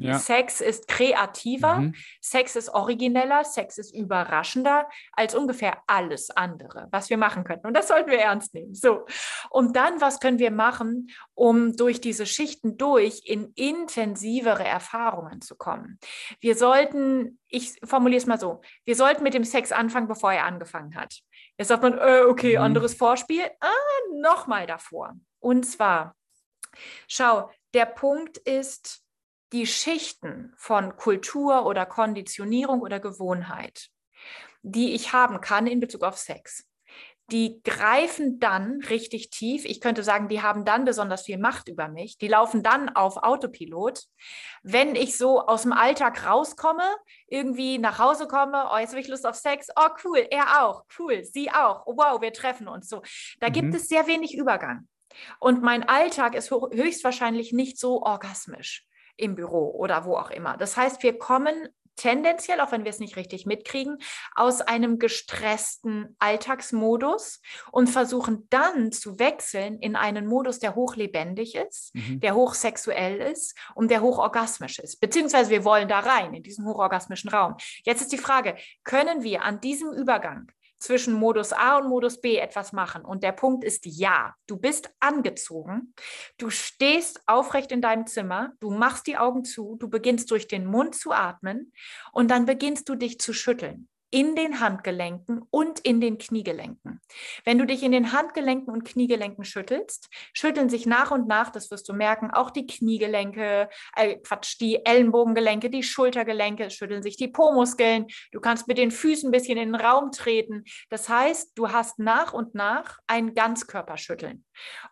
Ja. Sex ist kreativer, mhm. Sex ist origineller, Sex ist überraschender als ungefähr alles andere, was wir machen könnten. Und das sollten wir ernst nehmen. So. Und dann, was können wir machen, um durch diese Schichten durch in intensivere Erfahrungen zu kommen? Wir sollten, ich formuliere es mal so, wir sollten mit dem Sex anfangen, bevor er angefangen hat. Jetzt sagt man, äh, okay, mhm. anderes Vorspiel. Ah, nochmal davor. Und zwar, schau, der Punkt ist, die Schichten von Kultur oder Konditionierung oder Gewohnheit, die ich haben kann in Bezug auf Sex, die greifen dann richtig tief. Ich könnte sagen, die haben dann besonders viel Macht über mich. Die laufen dann auf Autopilot. Wenn ich so aus dem Alltag rauskomme, irgendwie nach Hause komme, oh, jetzt habe ich Lust auf Sex, oh cool, er auch, cool, sie auch, oh, wow, wir treffen uns so. Da mhm. gibt es sehr wenig Übergang. Und mein Alltag ist höchstwahrscheinlich nicht so orgasmisch im Büro oder wo auch immer. Das heißt, wir kommen tendenziell, auch wenn wir es nicht richtig mitkriegen, aus einem gestressten Alltagsmodus und versuchen dann zu wechseln in einen Modus, der hochlebendig ist, mhm. der hochsexuell ist und der hochorgasmisch ist. Beziehungsweise wir wollen da rein, in diesen hochorgasmischen Raum. Jetzt ist die Frage, können wir an diesem Übergang zwischen Modus A und Modus B etwas machen. Und der Punkt ist ja, du bist angezogen, du stehst aufrecht in deinem Zimmer, du machst die Augen zu, du beginnst durch den Mund zu atmen. Und dann beginnst du dich zu schütteln in den Handgelenken und in den Kniegelenken. Wenn du dich in den Handgelenken und Kniegelenken schüttelst, schütteln sich nach und nach, das wirst du merken, auch die Kniegelenke, äh, Quatsch, die Ellenbogengelenke, die Schultergelenke, schütteln sich die Po-Muskeln. Du kannst mit den Füßen ein bisschen in den Raum treten. Das heißt, du hast nach und nach ein Ganzkörperschütteln.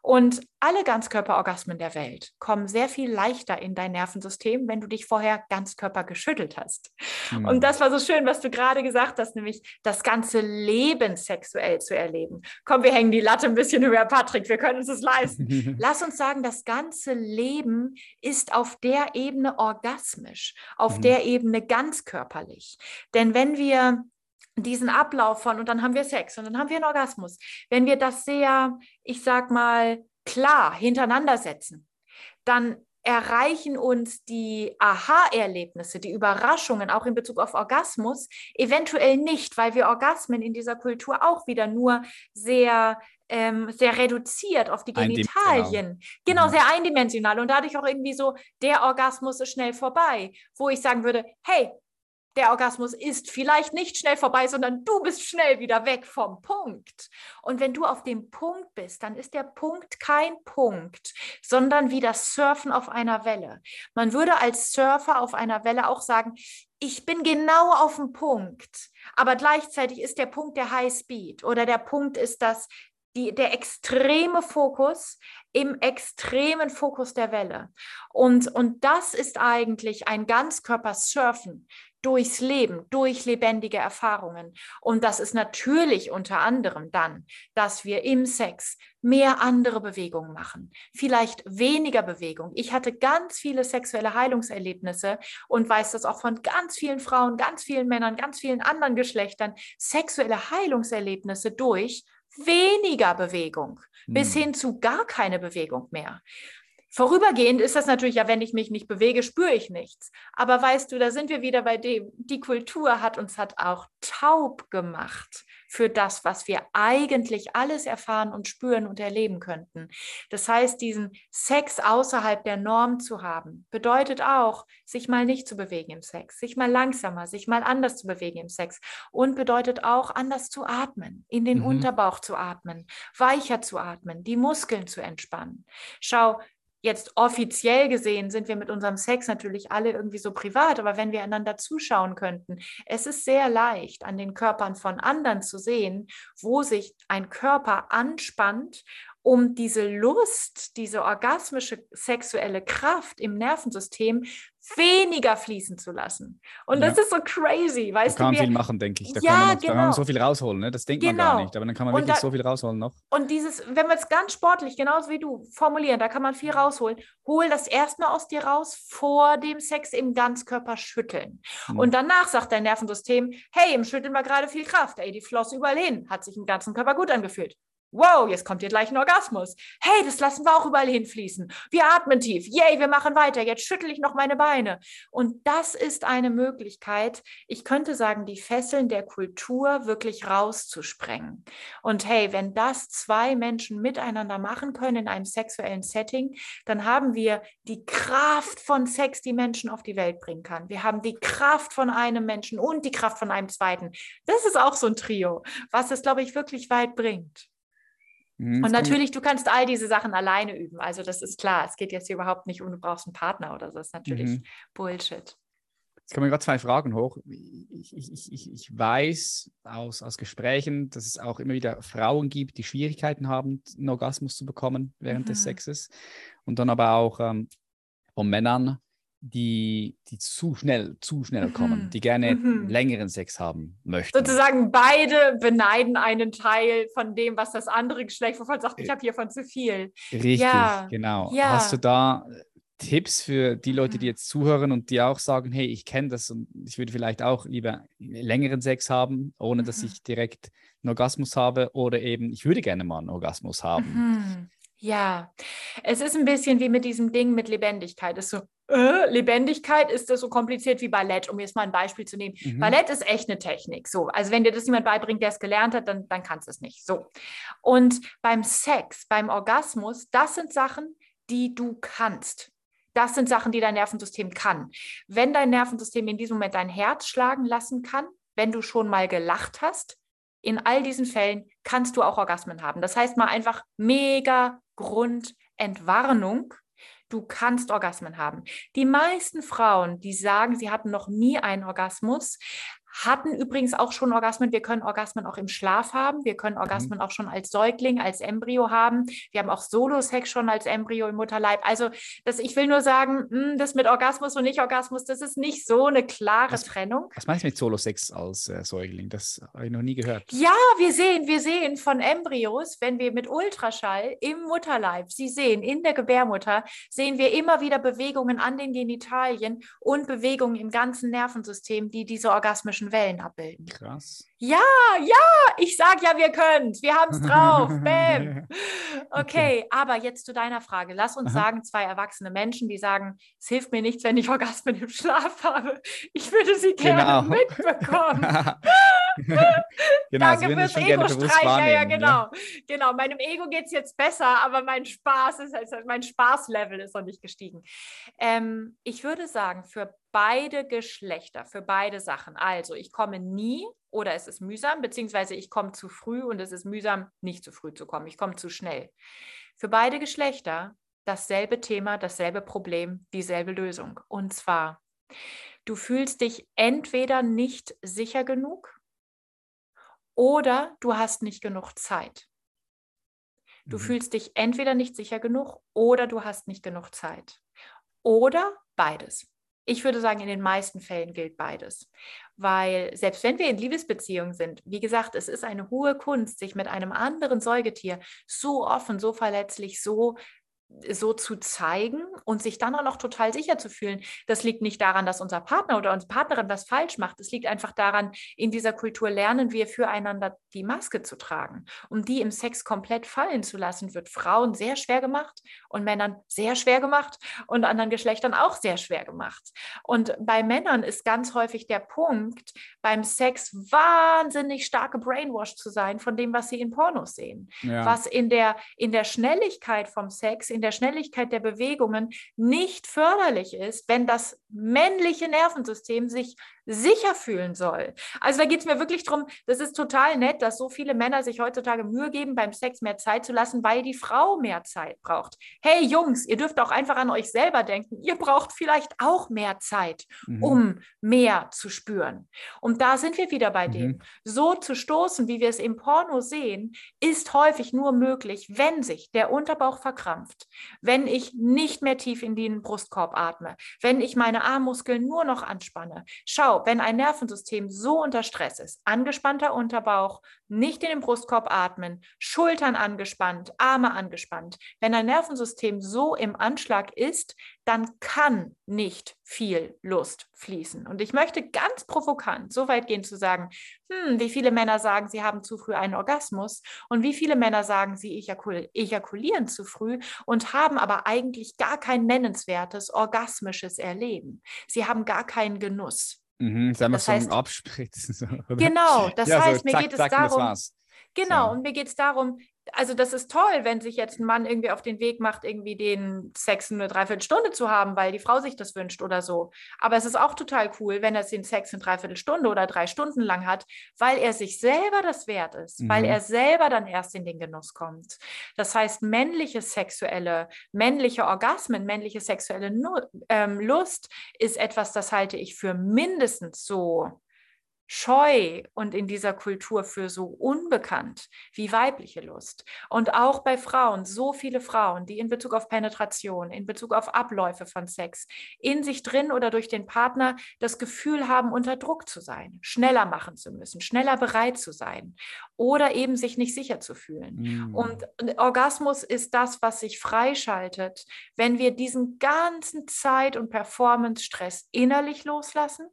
Und alle Ganzkörperorgasmen der Welt kommen sehr viel leichter in dein Nervensystem, wenn du dich vorher Ganzkörper geschüttelt hast. Mhm. Und das war so schön, was du gerade gesagt hast, nämlich das ganze Leben sexuell zu erleben. Komm, wir hängen die Latte ein bisschen höher, Patrick, wir können uns das leisten. Lass uns sagen, das ganze Leben ist auf der Ebene orgasmisch, auf mhm. der Ebene ganzkörperlich. Denn wenn wir diesen Ablauf von und dann haben wir Sex und dann haben wir einen Orgasmus. Wenn wir das sehr, ich sag mal, klar hintereinander setzen, dann erreichen uns die Aha-Erlebnisse, die Überraschungen auch in Bezug auf Orgasmus eventuell nicht, weil wir Orgasmen in dieser Kultur auch wieder nur sehr ähm, sehr reduziert auf die Genitalien. Genau, mhm. sehr eindimensional und dadurch auch irgendwie so, der Orgasmus ist schnell vorbei, wo ich sagen würde, hey, der Orgasmus ist vielleicht nicht schnell vorbei, sondern du bist schnell wieder weg vom Punkt. Und wenn du auf dem Punkt bist, dann ist der Punkt kein Punkt, sondern wie das Surfen auf einer Welle. Man würde als Surfer auf einer Welle auch sagen, ich bin genau auf dem Punkt, aber gleichzeitig ist der Punkt der High Speed oder der Punkt ist das die, der extreme Fokus im extremen Fokus der Welle. Und, und das ist eigentlich ein Ganzkörper-Surfen durchs Leben, durch lebendige Erfahrungen. Und das ist natürlich unter anderem dann, dass wir im Sex mehr andere Bewegungen machen, vielleicht weniger Bewegung. Ich hatte ganz viele sexuelle Heilungserlebnisse und weiß das auch von ganz vielen Frauen, ganz vielen Männern, ganz vielen anderen Geschlechtern, sexuelle Heilungserlebnisse durch weniger Bewegung bis hm. hin zu gar keine Bewegung mehr. Vorübergehend ist das natürlich ja, wenn ich mich nicht bewege, spüre ich nichts. Aber weißt du, da sind wir wieder bei dem, die Kultur hat uns hat auch taub gemacht für das, was wir eigentlich alles erfahren und spüren und erleben könnten. Das heißt, diesen Sex außerhalb der Norm zu haben, bedeutet auch, sich mal nicht zu bewegen im Sex, sich mal langsamer, sich mal anders zu bewegen im Sex und bedeutet auch, anders zu atmen, in den mhm. Unterbauch zu atmen, weicher zu atmen, die Muskeln zu entspannen. Schau, jetzt offiziell gesehen sind wir mit unserem Sex natürlich alle irgendwie so privat, aber wenn wir einander zuschauen könnten, es ist sehr leicht, an den Körpern von anderen zu sehen, wo sich ein Körper anspannt um diese Lust, diese orgasmische sexuelle Kraft im Nervensystem weniger fließen zu lassen. Und ja. das ist so crazy, weißt da du? kann man viel machen, denke ich. Da, ja, kann man, genau. da kann man so viel rausholen, ne? das denkt genau. man gar genau. nicht. Aber dann kann man und wirklich da, so viel rausholen noch. Und dieses, wenn wir es ganz sportlich, genauso wie du, formulieren, da kann man viel rausholen. Hol das erstmal aus dir raus, vor dem Sex im Ganzkörper schütteln. Mhm. Und danach sagt dein Nervensystem, hey, im Schütteln war gerade viel Kraft, ey, die floss überall hin, hat sich im ganzen Körper gut angefühlt. Wow, jetzt kommt hier gleich ein Orgasmus. Hey, das lassen wir auch überall hinfließen. Wir atmen tief. Yay, wir machen weiter. Jetzt schüttel ich noch meine Beine. Und das ist eine Möglichkeit, ich könnte sagen, die Fesseln der Kultur wirklich rauszusprengen. Und hey, wenn das zwei Menschen miteinander machen können in einem sexuellen Setting, dann haben wir die Kraft von Sex, die Menschen auf die Welt bringen kann. Wir haben die Kraft von einem Menschen und die Kraft von einem zweiten. Das ist auch so ein Trio, was es, glaube ich, wirklich weit bringt. Mhm, und natürlich, du kannst all diese Sachen alleine üben. Also das ist klar. Es geht jetzt hier überhaupt nicht um, du brauchst einen Partner oder so. Das ist natürlich mhm. Bullshit. Jetzt kommen gerade zwei Fragen hoch. Ich, ich, ich, ich weiß aus, aus Gesprächen, dass es auch immer wieder Frauen gibt, die Schwierigkeiten haben, einen Orgasmus zu bekommen während mhm. des Sexes. Und dann aber auch ähm, von Männern, die, die zu schnell, zu schnell kommen, Mhm. die gerne Mhm. längeren Sex haben möchten. Sozusagen beide beneiden einen Teil von dem, was das andere Geschlecht, wovon sagt, ich habe hiervon zu viel. Richtig, Ja, genau. ja. Hast du da äh, Tipps für die Leute, die Mhm. jetzt zuhören und die auch sagen, hey, ich kenne das und ich würde vielleicht auch lieber längeren Sex haben, ohne dass Mhm. ich direkt einen Orgasmus habe oder eben, ich würde gerne mal einen Orgasmus haben. Ja, es ist ein bisschen wie mit diesem Ding mit Lebendigkeit. Es ist so, äh, Lebendigkeit ist das so kompliziert wie Ballett, um jetzt mal ein Beispiel zu nehmen. Mhm. Ballett ist echt eine Technik. So, also wenn dir das jemand beibringt, der es gelernt hat, dann, dann kannst du es nicht. So. Und beim Sex, beim Orgasmus, das sind Sachen, die du kannst. Das sind Sachen, die dein Nervensystem kann. Wenn dein Nervensystem in diesem Moment dein Herz schlagen lassen kann, wenn du schon mal gelacht hast, in all diesen Fällen kannst du auch Orgasmen haben. Das heißt mal einfach mega Grundentwarnung. Du kannst Orgasmen haben. Die meisten Frauen, die sagen, sie hatten noch nie einen Orgasmus, hatten übrigens auch schon Orgasmen. Wir können Orgasmen auch im Schlaf haben. Wir können Orgasmen auch schon als Säugling, als Embryo haben. Wir haben auch Solo-Sex schon als Embryo im Mutterleib. Also das, ich will nur sagen, mh, das mit Orgasmus und Nicht-Orgasmus, das ist nicht so eine klare Was- Trennung. Was meinst du mit Solo-Sex als äh, Säugling? Das habe ich noch nie gehört. Ja, wir sehen, wir sehen von Embryos, wenn wir mit Ultraschall im Mutterleib sie sehen, in der Gebärmutter, sehen wir immer wieder Bewegungen an den Genitalien und Bewegungen im ganzen Nervensystem, die diese orgasmischen Wellen abbilden. Krass. Ja, ja, ich sag ja, wir können Wir haben es drauf. Bam. Okay, aber jetzt zu deiner Frage. Lass uns Aha. sagen, zwei erwachsene Menschen, die sagen, es hilft mir nichts, wenn ich Orgasmen im Schlaf habe. Ich würde sie gerne Genau. mitbekommen. genau, sie Danke fürs Ego-Streich. Ja, ja, wahrnehmen. genau. Genau, meinem Ego geht es jetzt besser, aber mein Spaß ist, also mein Spaßlevel ist noch nicht gestiegen. Ähm, ich würde sagen, für beide Geschlechter, für beide Sachen. Also, ich komme nie oder es ist mühsam, beziehungsweise ich komme zu früh und es ist mühsam, nicht zu früh zu kommen. Ich komme zu schnell. Für beide Geschlechter dasselbe Thema, dasselbe Problem, dieselbe Lösung. Und zwar, du fühlst dich entweder nicht sicher genug oder du hast nicht genug Zeit. Du Mhm. fühlst dich entweder nicht sicher genug oder du hast nicht genug Zeit. Oder beides. Ich würde sagen, in den meisten Fällen gilt beides. Weil selbst wenn wir in Liebesbeziehungen sind, wie gesagt, es ist eine hohe Kunst, sich mit einem anderen Säugetier so offen, so verletzlich, so so zu zeigen und sich dann auch noch total sicher zu fühlen. Das liegt nicht daran, dass unser Partner oder unsere Partnerin was falsch macht. Es liegt einfach daran, in dieser Kultur lernen wir füreinander die Maske zu tragen. Um die im Sex komplett fallen zu lassen, wird Frauen sehr schwer gemacht und Männern sehr schwer gemacht und anderen Geschlechtern auch sehr schwer gemacht. Und bei Männern ist ganz häufig der Punkt, beim Sex wahnsinnig stark gebrainwashed zu sein von dem, was sie in Pornos sehen Ja. was in der, in der Schnelligkeit vom Sex, in der Schnelligkeit der Bewegungen nicht förderlich ist, wenn das männliche Nervensystem sich sicher fühlen soll. Also da geht es mir wirklich darum, das ist total nett, dass so viele Männer sich heutzutage Mühe geben, beim Sex mehr Zeit zu lassen, weil die Frau mehr Zeit braucht. Hey Jungs, ihr dürft auch einfach an euch selber denken. Ihr braucht vielleicht auch mehr Zeit, Mhm. um mehr zu spüren. Und da sind wir wieder bei Mhm. dem. So zu stoßen, wie wir es im Porno sehen, ist häufig nur möglich, wenn sich der Unterbauch verkrampft, wenn ich nicht mehr tief in den Brustkorb atme, wenn ich meine Armmuskeln nur noch anspanne. Schau, wenn ein Nervensystem so unter Stress ist, angespannter Unterbauch, nicht in den Brustkorb atmen, Schultern angespannt, Arme angespannt, wenn ein Nervensystem so im Anschlag ist, dann kann nicht viel Lust fließen. Und ich möchte ganz provokant so weit gehen zu sagen, hm, wie viele Männer sagen, sie haben zu früh einen Orgasmus und wie viele Männer sagen, sie ejakul ejakulieren zu früh und haben aber eigentlich gar kein nennenswertes orgasmisches Erleben. Sie haben gar keinen Genuss. Mhm. Das einfach so heißt- Abspritzen. So? Genau, das Ja, so heißt, mir zack, geht es zack, das darum. Genau, So. und mir geht es darum, also das ist toll, wenn sich jetzt ein Mann irgendwie auf den Weg macht, irgendwie den Sex eine Dreiviertelstunde zu haben, weil die Frau sich das wünscht oder so. Aber es ist auch total cool, wenn er den Sex eine Dreiviertelstunde oder drei Stunden lang hat, weil er sich selber das wert ist, weil Mhm. er selber dann erst in den Genuss kommt. Das heißt, männliche sexuelle, männliche Orgasmen, männliche sexuelle ähm, Lust ist etwas, das halte ich für mindestens so scheu und in dieser Kultur für so unbekannt wie weibliche Lust. Und auch bei Frauen, so viele Frauen, die in Bezug auf Penetration, in Bezug auf Abläufe von Sex, in sich drin oder durch den Partner das Gefühl haben, unter Druck zu sein, schneller machen zu müssen, schneller bereit zu sein oder eben sich nicht sicher zu fühlen. Mhm. Und Orgasmus ist das, was sich freischaltet, wenn wir diesen ganzen Zeit- und Performance-Stress innerlich loslassen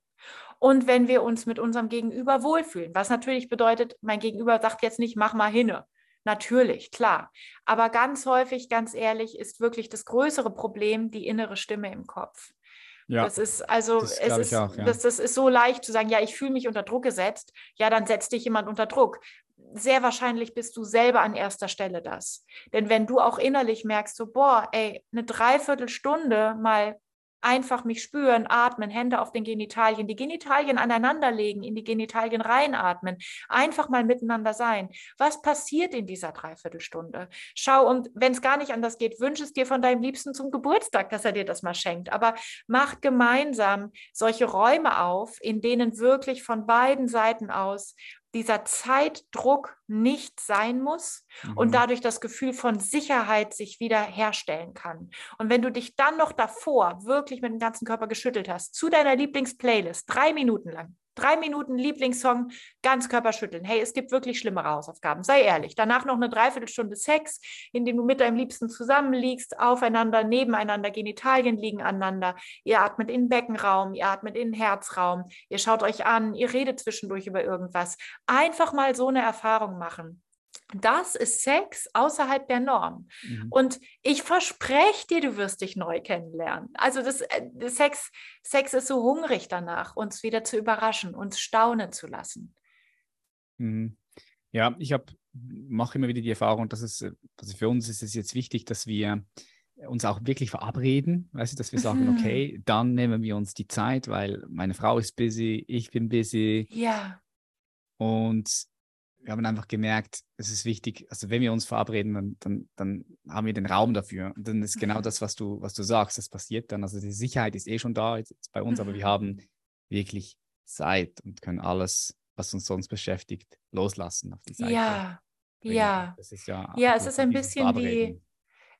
und wenn wir uns mit unserem Gegenüber wohlfühlen. Was natürlich bedeutet, mein Gegenüber sagt jetzt nicht, mach mal hinne. Natürlich, klar. Aber ganz häufig, ganz ehrlich, ist wirklich das größere Problem die innere Stimme im Kopf. Ja, das ist also, das es ist, auch, ja. das, das ist so leicht zu sagen, ja, ich fühle mich unter Druck gesetzt. Ja, dann setzt dich jemand unter Druck. Sehr wahrscheinlich bist du selber an erster Stelle das. Denn wenn du auch innerlich merkst, so, boah, ey, eine Dreiviertelstunde mal einfach mich spüren, atmen, Hände auf den Genitalien, die Genitalien aneinanderlegen, in die Genitalien reinatmen, einfach mal miteinander sein. Was passiert in dieser Dreiviertelstunde? Schau, und wenn es gar nicht anders geht, wünsche es dir von deinem Liebsten zum Geburtstag, dass er dir das mal schenkt. Aber mach gemeinsam solche Räume auf, in denen wirklich von beiden Seiten aus dieser Zeitdruck nicht sein muss mhm. und dadurch das Gefühl von Sicherheit sich wieder herstellen kann. Und wenn du dich dann noch davor wirklich mit dem ganzen Körper geschüttelt hast, zu deiner Lieblingsplaylist, drei Minuten lang, Drei Minuten Lieblingssong, ganz Körper schütteln. Hey, es gibt wirklich schlimmere Hausaufgaben. Sei ehrlich. Danach noch eine Dreiviertelstunde Sex, in dem du mit deinem Liebsten zusammenliegst, aufeinander, nebeneinander, Genitalien liegen aneinander. Ihr atmet in den Beckenraum, ihr atmet in den Herzraum, ihr schaut euch an, ihr redet zwischendurch über irgendwas. Einfach mal so eine Erfahrung machen. Das ist Sex außerhalb der Norm. Mhm. Und ich verspreche dir, du wirst dich neu kennenlernen. Also das, äh, Sex, Sex ist so hungrig danach, uns wieder zu überraschen, uns staunen zu lassen. Mhm. Ja, ich mache immer wieder die Erfahrung, dass es also für uns ist es jetzt wichtig, dass wir uns auch wirklich verabreden, weißt du, dass wir sagen, mhm. okay, dann nehmen wir uns die Zeit, weil meine Frau ist busy, ich bin busy. Ja. Und wir haben einfach gemerkt, es ist wichtig, also wenn wir uns verabreden, dann, dann, dann haben wir den Raum dafür. Und dann ist genau mhm. das, was du, was du sagst, das passiert dann. Also die Sicherheit ist eh schon da jetzt, jetzt bei uns, aber wir mhm. haben wirklich Zeit und können alles, was uns sonst beschäftigt, loslassen auf die Seite. Ja, bringen. ja. Ja, ja es ist ein bisschen wie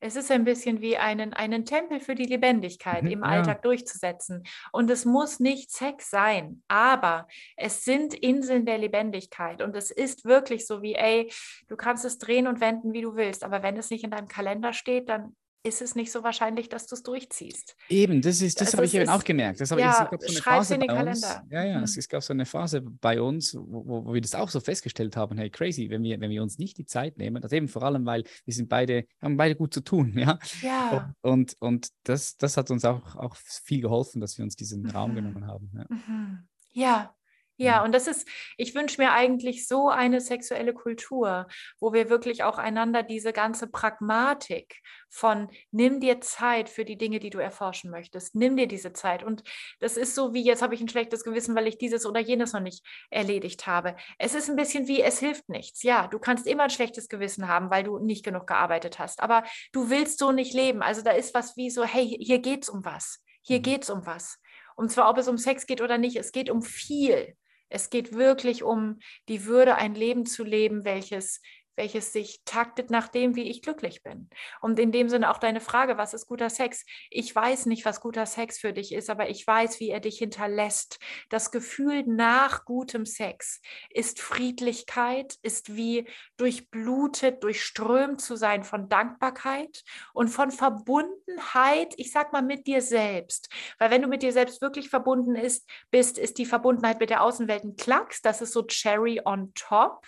es ist ein bisschen wie einen, einen Tempel für die Lebendigkeit mhm, im ja. Alltag durchzusetzen. Und es muss nicht Sex sein, aber es sind Inseln der Lebendigkeit. Und es ist wirklich so wie, ey, du kannst es drehen und wenden, wie du willst, aber wenn es nicht in deinem Kalender steht, dann ist es nicht so wahrscheinlich, dass du es durchziehst. Eben, das ist, das also habe ich eben auch gemerkt. Das habe ja, ich, so eine Phase in den bei Kalender. Uns. Ja, ja, mhm. es gab so eine Phase bei uns, wo, wo, wir das auch so festgestellt haben, hey, crazy, wenn wir, wenn wir uns nicht die Zeit nehmen, das eben vor allem, weil wir sind beide, haben beide gut zu tun, ja. Ja. Und, und das, das hat uns auch, auch viel geholfen, dass wir uns diesen mhm. Raum genommen haben. Ja. Mhm. ja. Ja, mhm. und das ist, ich wünsche mir eigentlich so eine sexuelle Kultur, wo wir wirklich auch einander diese ganze Pragmatik von nimm dir Zeit für die Dinge, die du erforschen möchtest, nimm dir diese Zeit. Und das ist so wie, jetzt habe ich ein schlechtes Gewissen, weil ich dieses oder jenes noch nicht erledigt habe. Es ist ein bisschen wie, es hilft nichts. Ja, du kannst immer ein schlechtes Gewissen haben, weil du nicht genug gearbeitet hast, aber du willst so nicht leben. Also da ist was wie so, hey, hier geht es um was. Hier mhm. geht es um was. Und zwar, ob es um Sex geht oder nicht, es geht um viel. Es geht wirklich um die Würde, ein Leben zu leben, welches welches sich taktet nach dem, wie ich glücklich bin. Und in dem Sinne auch deine Frage, was ist guter Sex? Ich weiß nicht, was guter Sex für dich ist, aber ich weiß, wie er dich hinterlässt. Das Gefühl nach gutem Sex ist Friedlichkeit, ist wie durchblutet, durchströmt zu sein von Dankbarkeit und von Verbundenheit, ich sag mal mit dir selbst. Weil wenn du mit dir selbst wirklich verbunden ist, bist, ist die Verbundenheit mit der Außenwelt ein Klacks, das ist so Cherry on top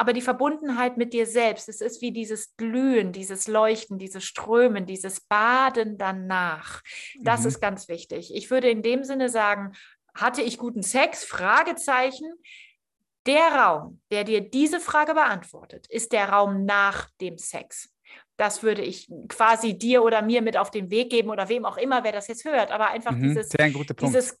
aber die Verbundenheit mit dir selbst, es ist wie dieses Glühen, dieses Leuchten, dieses Strömen, dieses Baden danach. Das mhm. ist ganz wichtig. Ich würde in dem Sinne sagen, hatte ich guten Sex? Fragezeichen. Der Raum, der dir diese Frage beantwortet, ist der Raum nach dem Sex. Das würde ich quasi dir oder mir mit auf den Weg geben oder wem auch immer, wer das jetzt hört. Aber einfach mhm, dieses, dieses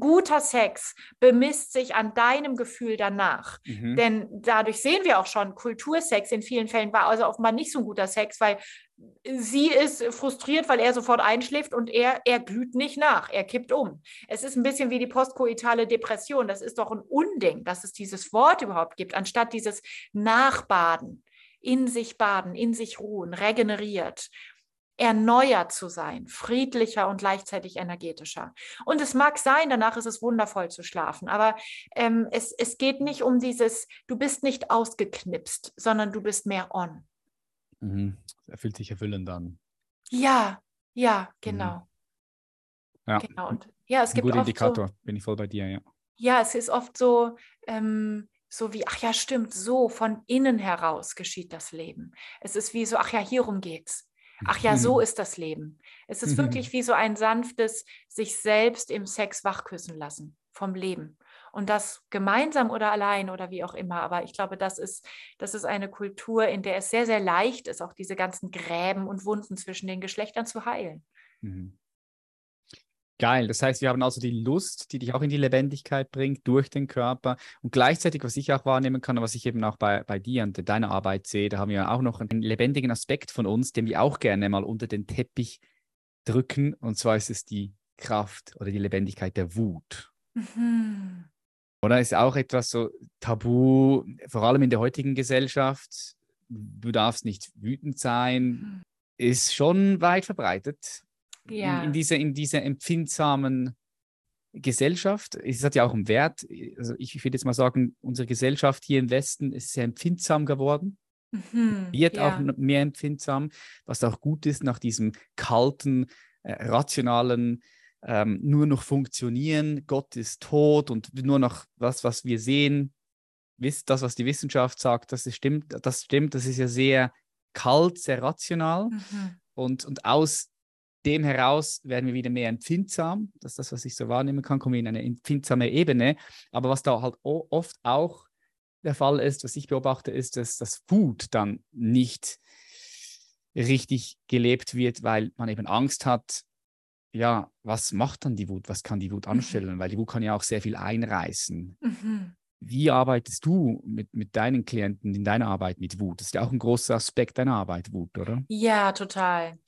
guter Sex bemisst sich an deinem Gefühl danach. Mhm. Denn dadurch sehen wir auch schon, Kultursex in vielen Fällen war also offenbar nicht so ein guter Sex, weil sie ist frustriert, weil er sofort einschläft und er, er glüht nicht nach, er kippt um. Es ist ein bisschen wie die postkoitale Depression. Das ist doch ein Unding, dass es dieses Wort überhaupt gibt, anstatt dieses Nachbaden, in sich baden, in sich ruhen, regeneriert erneuert zu sein, friedlicher und gleichzeitig energetischer. Und es mag sein, danach ist es wundervoll zu schlafen, aber ähm, es, es geht nicht um dieses, du bist nicht ausgeknipst, sondern du bist mehr on. Mhm. Er fühlt sich erfüllend an. Ja, ja, genau. Mhm. Ja. genau. Und, ja, es gibt ein guter Indikator, so, bin ich voll bei dir, ja. Ja, es ist oft so, ähm, so wie, ach ja, stimmt, so von innen heraus geschieht das Leben. Es ist wie so, ach ja, hierum geht's. Ach ja, so ist das Leben. Es ist wirklich wie so ein sanftes sich selbst im Sex wachküssen lassen vom Leben. Und das gemeinsam oder allein oder wie auch immer. Aber ich glaube, das ist, das ist eine Kultur, in der es sehr, sehr leicht ist, auch diese ganzen Gräben und Wunden zwischen den Geschlechtern zu heilen. Mhm. Geil. Das heißt, wir haben also die Lust, die dich auch in die Lebendigkeit bringt, durch den Körper. Und gleichzeitig, was ich auch wahrnehmen kann und was ich eben auch bei, bei dir und deiner Arbeit sehe, da haben wir auch noch einen lebendigen Aspekt von uns, den wir auch gerne mal unter den Teppich drücken. Und zwar ist es die Kraft oder die Lebendigkeit der Wut. Mhm. Oder ist auch etwas so tabu, vor allem in der heutigen Gesellschaft. Du darfst nicht wütend sein, mhm. ist schon weit verbreitet ja. in, in, dieser, in dieser empfindsamen Gesellschaft. Es hat ja auch einen Wert. Also ich, ich würde jetzt mal sagen, unsere Gesellschaft hier im Westen ist sehr empfindsam geworden. Mhm, wird ja. auch mehr empfindsam, was auch gut ist nach diesem kalten, äh, rationalen, ähm, nur noch funktionieren, Gott ist tot und nur noch das, was wir sehen, wisst das, was die Wissenschaft sagt, das ist, stimmt, das stimmt, das ist ja sehr kalt, sehr rational. Mhm. Und, und aus dem heraus werden wir wieder mehr empfindsam. Das ist das, was ich so wahrnehmen kann, kommen wir in eine empfindsame Ebene. Aber was da halt oft auch der Fall ist, was ich beobachte, ist, dass das Food dann nicht richtig gelebt wird, weil man eben Angst hat, ja, was macht dann die Wut? Was kann die Wut mhm. anstellen? Mhm. Weil die Wut kann ja auch sehr viel einreißen. Mhm. Wie arbeitest du mit, mit deinen Klienten in deiner Arbeit mit Wut? Das ist ja auch ein großer Aspekt deiner Arbeit, Wut, oder? Ja, total.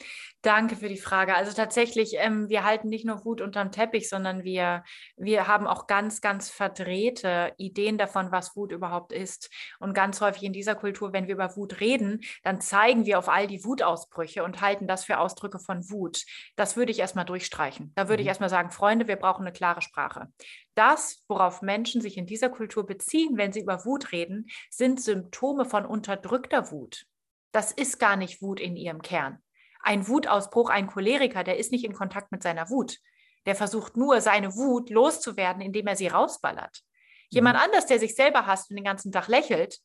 Danke für die Frage. Also tatsächlich, ähm, wir halten nicht nur Wut unterm Teppich, sondern wir, wir haben auch ganz, ganz verdrehte Ideen davon, was Wut überhaupt ist. Und ganz häufig in dieser Kultur, wenn wir über Wut reden, dann zeigen wir auf all die Wutausbrüche und halten das für Ausdrücke von Wut. Das würde ich erstmal durchstreichen. Da würde mhm. ich erstmal sagen, Freunde, wir brauchen eine klare Sprache. Das, worauf Menschen sich in dieser Kultur beziehen, wenn sie über Wut reden, sind Symptome von unterdrückter Wut. Das ist gar nicht Wut in ihrem Kern ein Wutausbruch, ein Choleriker, der ist nicht in Kontakt mit seiner Wut. Der versucht nur, seine Wut loszuwerden, indem er sie rausballert. Jemand mhm. anders, der sich selber hasst und den ganzen Tag lächelt,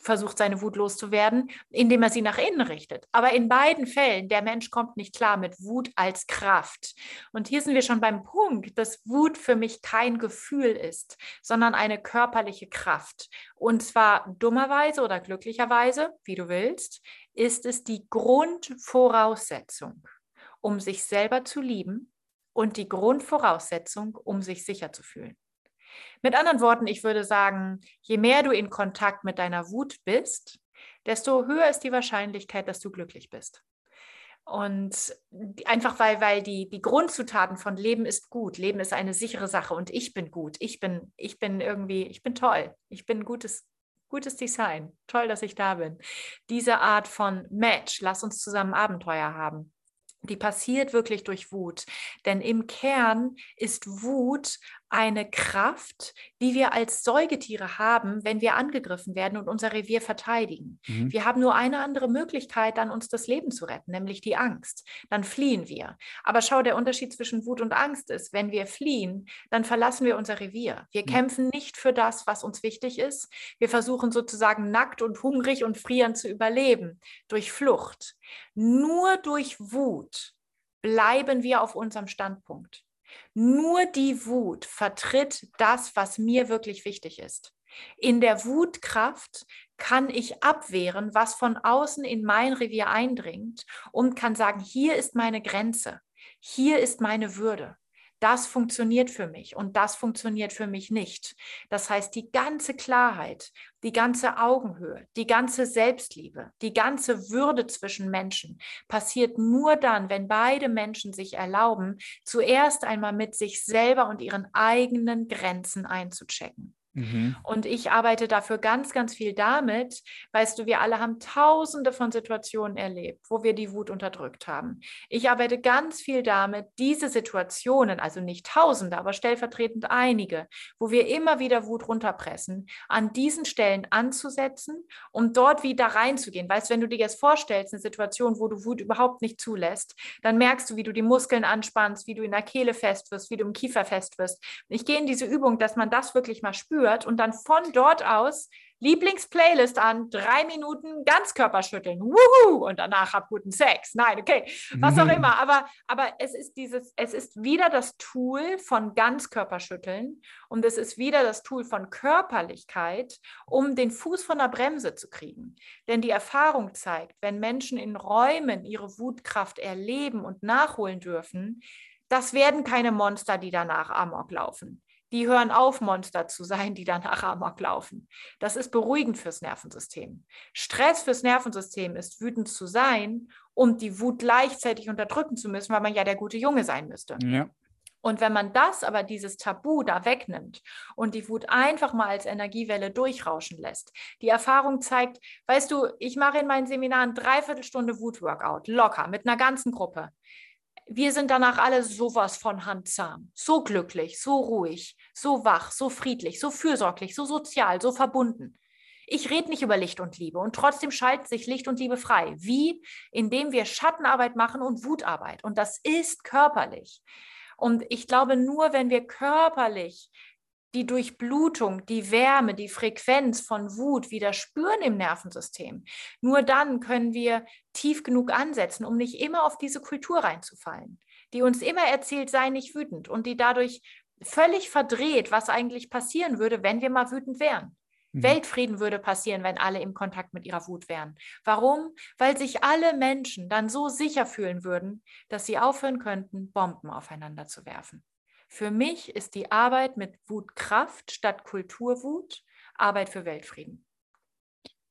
versucht seine Wut loszuwerden, indem er sie nach innen richtet. Aber in beiden Fällen, der Mensch kommt nicht klar mit Wut als Kraft. Und hier sind wir schon beim Punkt, dass Wut für mich kein Gefühl ist, sondern eine körperliche Kraft. Und zwar dummerweise oder glücklicherweise, wie du willst, ist es die Grundvoraussetzung, um sich selber zu lieben und die Grundvoraussetzung, um sich sicher zu fühlen. Mit anderen Worten, ich würde sagen, je mehr du in Kontakt mit deiner Wut bist, desto höher ist die Wahrscheinlichkeit, dass du glücklich bist. Und einfach weil, weil die, die Grundzutaten von Leben ist gut. Leben ist eine sichere Sache und ich bin gut. Ich bin, ich bin irgendwie, ich bin toll. Ich bin gutes, gutes Design. Toll, dass ich da bin. Diese Art von Match, lass uns zusammen Abenteuer haben die passiert wirklich durch Wut. Denn im Kern ist Wut eine Kraft, die wir als Säugetiere haben, wenn wir angegriffen werden und unser Revier verteidigen. Mhm. Wir haben nur eine andere Möglichkeit, dann uns das Leben zu retten, nämlich die Angst. Dann fliehen wir. Aber schau, der Unterschied zwischen Wut und Angst ist, wenn wir fliehen, dann verlassen wir unser Revier. Wir mhm. kämpfen nicht für das, was uns wichtig ist. Wir versuchen sozusagen nackt und hungrig und frierend zu überleben durch Flucht. Nur durch Wut bleiben wir auf unserem Standpunkt. Nur die Wut vertritt das, was mir wirklich wichtig ist. In der Wutkraft kann ich abwehren, was von außen in mein Revier eindringt und kann sagen, hier ist meine Grenze, hier ist meine Würde. Das funktioniert für mich und das funktioniert für mich nicht. Das heißt, die ganze Klarheit, die ganze Augenhöhe, die ganze Selbstliebe, die ganze Würde zwischen Menschen passiert nur dann, wenn beide Menschen sich erlauben, zuerst einmal mit sich selber und ihren eigenen Grenzen einzuchecken. Mhm. Und ich arbeite dafür ganz, ganz viel damit. Weißt du, wir alle haben tausende von Situationen erlebt, wo wir die Wut unterdrückt haben. Ich arbeite ganz viel damit, diese Situationen, also nicht tausende, aber stellvertretend einige, wo wir immer wieder Wut runterpressen, an diesen Stellen anzusetzen, um dort wieder reinzugehen. Weißt du, wenn du dir jetzt vorstellst, eine Situation, wo du Wut überhaupt nicht zulässt, dann merkst du, wie du die Muskeln anspannst, wie du in der Kehle fest wirst, wie du im Kiefer fest wirst. Ich gehe in diese Übung, dass man das wirklich mal spürt führt und dann von dort aus Lieblingsplaylist an, drei Minuten Ganzkörperschütteln, wuhu, und danach hab guten Sex. Nein, okay, was auch immer. Aber, aber es ist dieses, es ist wieder das Tool von Ganzkörperschütteln und es ist wieder das Tool von Körperlichkeit, um den Fuß von der Bremse zu kriegen. Denn die Erfahrung zeigt, wenn Menschen in Räumen ihre Wutkraft erleben und nachholen dürfen, das werden keine Monster, die danach Amok laufen die hören auf, Monster zu sein, die danach Amok laufen. Das ist beruhigend fürs Nervensystem. Stress fürs Nervensystem ist, wütend zu sein und die Wut gleichzeitig unterdrücken zu müssen, weil man ja der gute Junge sein müsste. Ja. Und wenn man das aber, dieses Tabu da wegnimmt und die Wut einfach mal als Energiewelle durchrauschen lässt, die Erfahrung zeigt, weißt du, ich mache in meinen Seminaren dreiviertel Stunde Wutworkout, locker, mit einer ganzen Gruppe wir sind danach alle sowas von handzahm, so glücklich, so ruhig, so wach, so friedlich, so fürsorglich, so sozial, so verbunden. Ich rede nicht über Licht und Liebe und trotzdem schalten sich Licht und Liebe frei. Wie? Indem wir Schattenarbeit machen und Wutarbeit. Und das ist körperlich. Und ich glaube, nur wenn wir körperlich die Durchblutung, die Wärme, die Frequenz von Wut wieder spüren im Nervensystem, nur dann können wir tief genug ansetzen, um nicht immer auf diese Kultur reinzufallen, die uns immer erzählt, sei nicht wütend und die dadurch völlig verdreht, was eigentlich passieren würde, wenn wir mal wütend wären. Mhm. Weltfrieden würde passieren, wenn alle im Kontakt mit ihrer Wut wären. Warum? Weil sich alle Menschen dann so sicher fühlen würden, dass sie aufhören könnten, Bomben aufeinander zu werfen. Für mich ist die Arbeit mit Wutkraft statt Kulturwut Arbeit für Weltfrieden.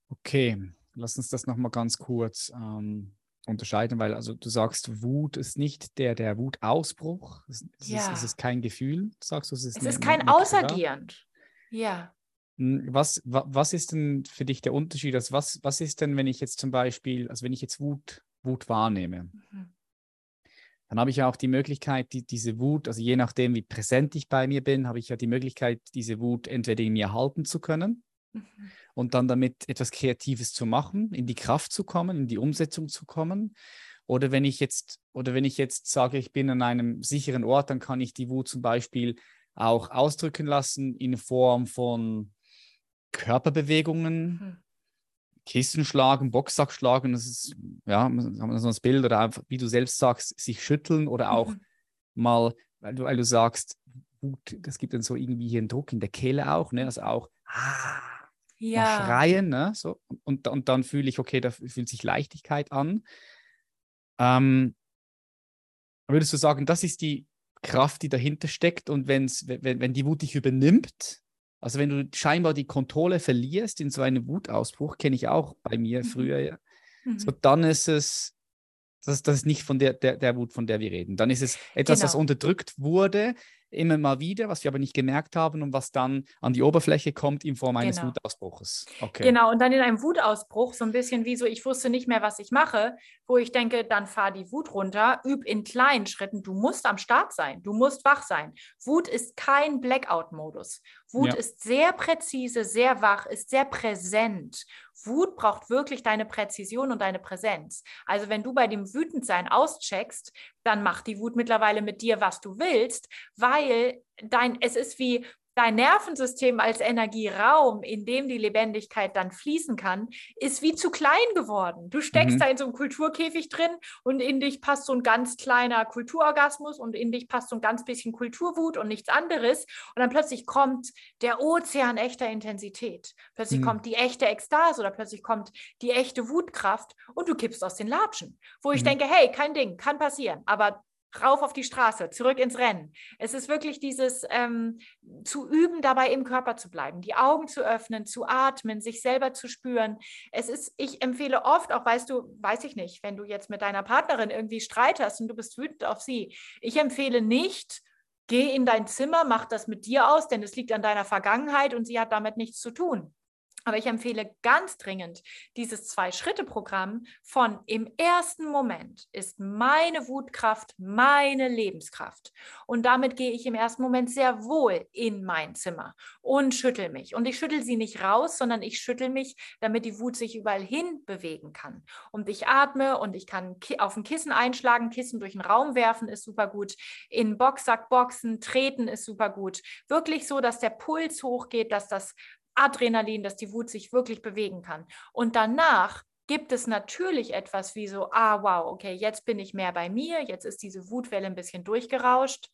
Okay, lass uns das nochmal ganz kurz ähm, unterscheiden, weil also du sagst, Wut ist nicht der, der Wutausbruch. Es, es, ja. ist, es ist kein Gefühl, sagst du? Es ist, es eine, ist kein Ausagieren. Ja. Hm, was, was ist denn für dich der Unterschied? Also was, was ist denn, wenn ich jetzt zum Beispiel, also wenn ich jetzt Wut, Wut wahrnehme? Mhm dann habe ich ja auch die Möglichkeit, die, diese Wut, also je nachdem, wie präsent ich bei mir bin, habe ich ja die Möglichkeit, diese Wut entweder in mir halten zu können mhm. und dann damit etwas Kreatives zu machen, in die Kraft zu kommen, in die Umsetzung zu kommen. Oder wenn ich jetzt, oder wenn ich jetzt sage, ich bin an einem sicheren Ort, dann kann ich die Wut zum Beispiel auch ausdrücken lassen in Form von Körperbewegungen, mhm. Kissen schlagen, Boxsack schlagen, das ist, ja, haben wir so das Bild oder einfach, wie du selbst sagst, sich schütteln oder auch mhm. mal, weil du, weil du sagst, gut, das gibt dann so irgendwie hier einen Druck in der Kehle auch, ne, also auch, ah, ja. schreien, ne, so, und, und dann fühle ich, okay, da fühlt sich Leichtigkeit an. Ähm, würdest du sagen, das ist die Kraft, die dahinter steckt und wenn's, wenn, wenn die Wut dich übernimmt, also wenn du scheinbar die Kontrolle verlierst in so einem Wutausbruch, kenne ich auch bei mir mhm. früher, mhm. so dann ist es, das, das ist nicht von der, der, der Wut, von der wir reden. Dann ist es etwas, genau. was unterdrückt wurde, immer mal wieder, was wir aber nicht gemerkt haben und was dann an die Oberfläche kommt in Form eines genau. Wutausbruches. Okay. Genau, und dann in einem Wutausbruch, so ein bisschen wie so, ich wusste nicht mehr, was ich mache, wo ich denke, dann fahr die Wut runter, üb in kleinen Schritten. Du musst am Start sein, du musst wach sein. Wut ist kein Blackout-Modus. Wut ja. ist sehr präzise, sehr wach, ist sehr präsent. Wut braucht wirklich deine Präzision und deine Präsenz. Also wenn du bei dem Wütendsein auscheckst, dann macht die Wut mittlerweile mit dir, was du willst, weil dein, es ist wie, dein Nervensystem als Energieraum, in dem die Lebendigkeit dann fließen kann, ist wie zu klein geworden. Du steckst mhm. da in so einem Kulturkäfig drin und in dich passt so ein ganz kleiner Kulturorgasmus und in dich passt so ein ganz bisschen Kulturwut und nichts anderes. Und dann plötzlich kommt der Ozean echter Intensität. Plötzlich mhm. kommt die echte Ekstase oder plötzlich kommt die echte Wutkraft und du kippst aus den Latschen. Wo ich mhm. denke, hey, kein Ding, kann passieren. Aber rauf auf die Straße, zurück ins Rennen. Es ist wirklich dieses ähm, zu üben, dabei im Körper zu bleiben, die Augen zu öffnen, zu atmen, sich selber zu spüren. Es ist, ich empfehle oft, auch weißt du, weiß ich nicht, wenn du jetzt mit deiner Partnerin irgendwie Streit hast und du bist wütend auf sie, ich empfehle nicht, geh in dein Zimmer, mach das mit dir aus, denn es liegt an deiner Vergangenheit und sie hat damit nichts zu tun. Aber ich empfehle ganz dringend dieses Zwei-Schritte-Programm von im ersten Moment ist meine Wutkraft meine Lebenskraft. Und damit gehe ich im ersten Moment sehr wohl in mein Zimmer und schüttel mich. Und ich schüttel sie nicht raus, sondern ich schüttel mich, damit die Wut sich überall hin bewegen kann. Und ich atme und ich kann auf ein Kissen einschlagen, Kissen durch den Raum werfen ist super gut. In Boxsack boxen, treten ist super gut. Wirklich so, dass der Puls hochgeht, dass das Adrenalin, dass die Wut sich wirklich bewegen kann. Und danach gibt es natürlich etwas wie so, ah, wow, okay, jetzt bin ich mehr bei mir, jetzt ist diese Wutwelle ein bisschen durchgerauscht.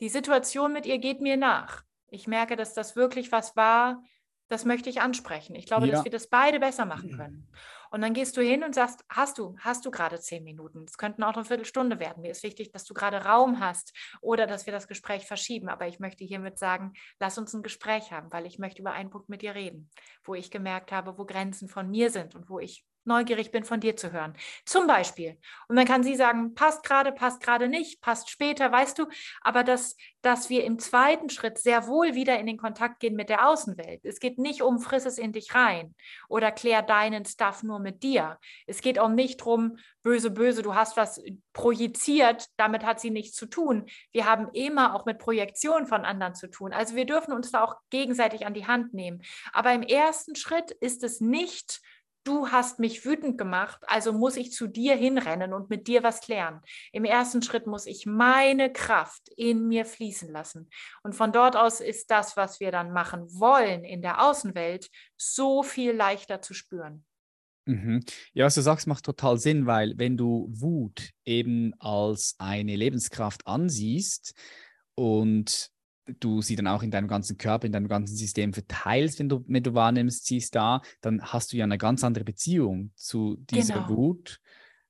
Die Situation mit ihr geht mir nach. Ich merke, dass das wirklich was war, das möchte ich ansprechen. Ich glaube, ja. dass wir das beide besser machen können. Und dann gehst du hin und sagst, hast du, hast du gerade zehn Minuten? Es könnten auch eine Viertelstunde werden. Mir ist wichtig, dass du gerade Raum hast oder dass wir das Gespräch verschieben. Aber ich möchte hiermit sagen, lass uns ein Gespräch haben, weil ich möchte über einen Punkt mit dir reden, wo ich gemerkt habe, wo Grenzen von mir sind und wo ich neugierig bin, von dir zu hören. Zum Beispiel. Und dann kann sie sagen, passt gerade, passt gerade nicht, passt später, weißt du. Aber dass, dass wir im zweiten Schritt sehr wohl wieder in den Kontakt gehen mit der Außenwelt. Es geht nicht um, friss es in dich rein oder klär deinen Stuff nur mit dir. Es geht auch nicht darum, böse, böse, du hast was projiziert, damit hat sie nichts zu tun. Wir haben immer auch mit Projektion von anderen zu tun. Also wir dürfen uns da auch gegenseitig an die Hand nehmen. Aber im ersten Schritt ist es nicht du hast mich wütend gemacht, also muss ich zu dir hinrennen und mit dir was klären. Im ersten Schritt muss ich meine Kraft in mir fließen lassen. Und von dort aus ist das, was wir dann machen wollen in der Außenwelt, so viel leichter zu spüren. Mhm. Ja, was du sagst, macht total Sinn, weil wenn du Wut eben als eine Lebenskraft ansiehst und du sie dann auch in deinem ganzen Körper, in deinem ganzen System verteilst, wenn du, wenn du wahrnimmst, sie ist da, dann hast du ja eine ganz andere Beziehung zu dieser genau. Wut.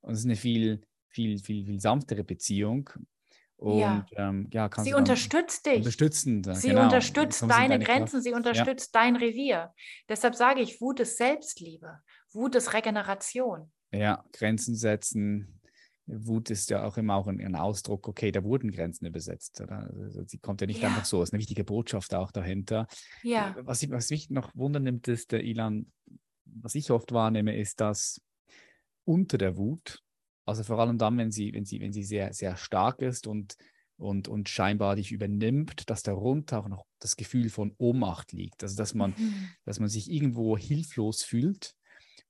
Und es ist eine viel, viel, viel, viel sanftere Beziehung. Und ja, ähm, ja sie unterstützt dich. Unterstützen. Sie genau. unterstützt deine, deine Grenzen, Kraft. sie unterstützt ja. dein Revier. Deshalb sage ich, Wut ist Selbstliebe. Wut ist Regeneration. Ja, Grenzen setzen, Wut ist ja auch immer auch ein, ein Ausdruck, okay, da wurden Grenzen übersetzt. Oder? Also sie kommt ja nicht ja. einfach so, es ist eine wichtige Botschaft auch dahinter. Ja. Was, ich, was mich noch wundern nimmt, ist, der Ilan, was ich oft wahrnehme, ist, dass unter der Wut, also vor allem dann, wenn sie, wenn sie, wenn sie sehr, sehr stark ist und, und, und scheinbar dich übernimmt, dass darunter auch noch das Gefühl von Ohnmacht liegt. Also dass man, mhm. dass man sich irgendwo hilflos fühlt.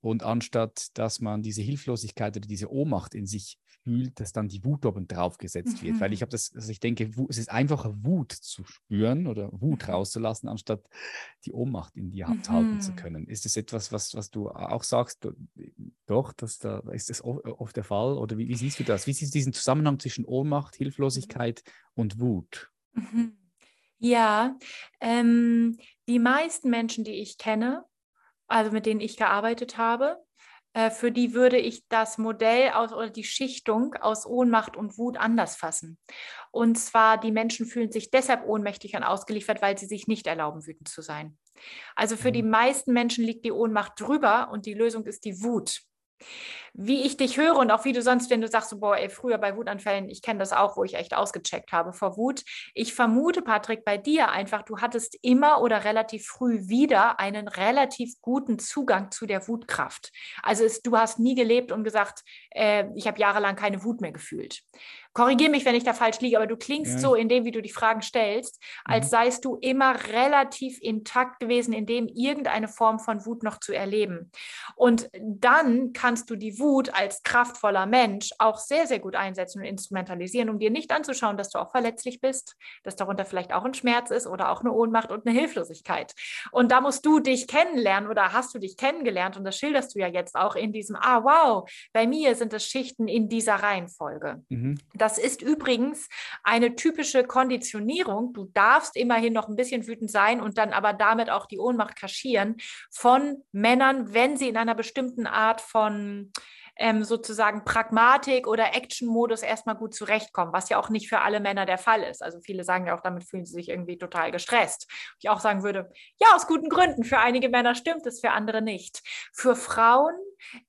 Und anstatt dass man diese Hilflosigkeit oder diese Ohnmacht in sich fühlt, dass dann die Wut oben drauf gesetzt wird. Mhm. Weil ich habe das, also ich denke, es ist einfacher, Wut zu spüren oder Wut mhm. rauszulassen, anstatt die Ohnmacht in die Hand mhm. halten zu mhm. können. Ist das etwas, was, was du auch sagst? Doch, dass da, ist das oft der Fall? Oder wie, wie siehst du das? Wie siehst du diesen Zusammenhang zwischen Ohnmacht, Hilflosigkeit und Wut? Mhm. Ja, ähm, die meisten Menschen, die ich kenne, also mit denen ich gearbeitet habe, für die würde ich das Modell aus oder die Schichtung aus Ohnmacht und Wut anders fassen. Und zwar, die Menschen fühlen sich deshalb ohnmächtig und ausgeliefert, weil sie sich nicht erlauben, wütend zu sein. Also für die mhm. meisten Menschen liegt die Ohnmacht drüber und die Lösung ist die Wut wie ich dich höre und auch wie du sonst, wenn du sagst, so, boah, ey, früher bei Wutanfällen, ich kenne das auch, wo ich echt ausgecheckt habe vor Wut. Ich vermute, Patrick, bei dir einfach, du hattest immer oder relativ früh wieder einen relativ guten Zugang zu der Wutkraft. Also es, du hast nie gelebt und gesagt, äh, ich habe jahrelang keine Wut mehr gefühlt. Korrigiere mich, wenn ich da falsch liege, aber du klingst ja. so in dem, wie du die Fragen stellst, als mhm. seist du immer relativ intakt gewesen, in dem irgendeine Form von Wut noch zu erleben. Und dann kannst du die Wut als kraftvoller Mensch auch sehr, sehr gut einsetzen und instrumentalisieren, um dir nicht anzuschauen, dass du auch verletzlich bist, dass darunter vielleicht auch ein Schmerz ist oder auch eine Ohnmacht und eine Hilflosigkeit. Und da musst du dich kennenlernen oder hast du dich kennengelernt und das schilderst du ja jetzt auch in diesem, ah wow, bei mir sind es Schichten in dieser Reihenfolge. Mhm. Das ist übrigens eine typische Konditionierung. Du darfst immerhin noch ein bisschen wütend sein und dann aber damit auch die Ohnmacht kaschieren von Männern, wenn sie in einer bestimmten Art von ähm, sozusagen Pragmatik oder Action-Modus erstmal gut zurechtkommen, was ja auch nicht für alle Männer der Fall ist. Also viele sagen ja auch, damit fühlen sie sich irgendwie total gestresst. Ich auch sagen würde, ja, aus guten Gründen. Für einige Männer stimmt es, für andere nicht. Für Frauen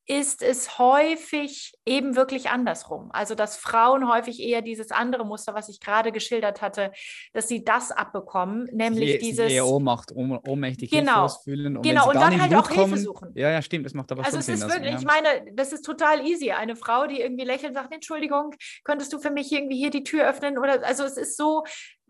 ist es häufig eben wirklich andersrum. Also, dass Frauen häufig eher dieses andere Muster, was ich gerade geschildert hatte, dass sie das abbekommen, nämlich sie, dieses. Sie eher Ohnmacht, ohm, ohnmächtig genau, fühlen. Und genau, und dann halt auch kommen, Hilfe suchen. Ja, ja, stimmt, das macht aber also schon Sinn. Also, es ist wirklich, ja. ich meine, das ist total easy. Eine Frau, die irgendwie lächelt und sagt, Entschuldigung, könntest du für mich irgendwie hier die Tür öffnen? Oder, also, es ist so,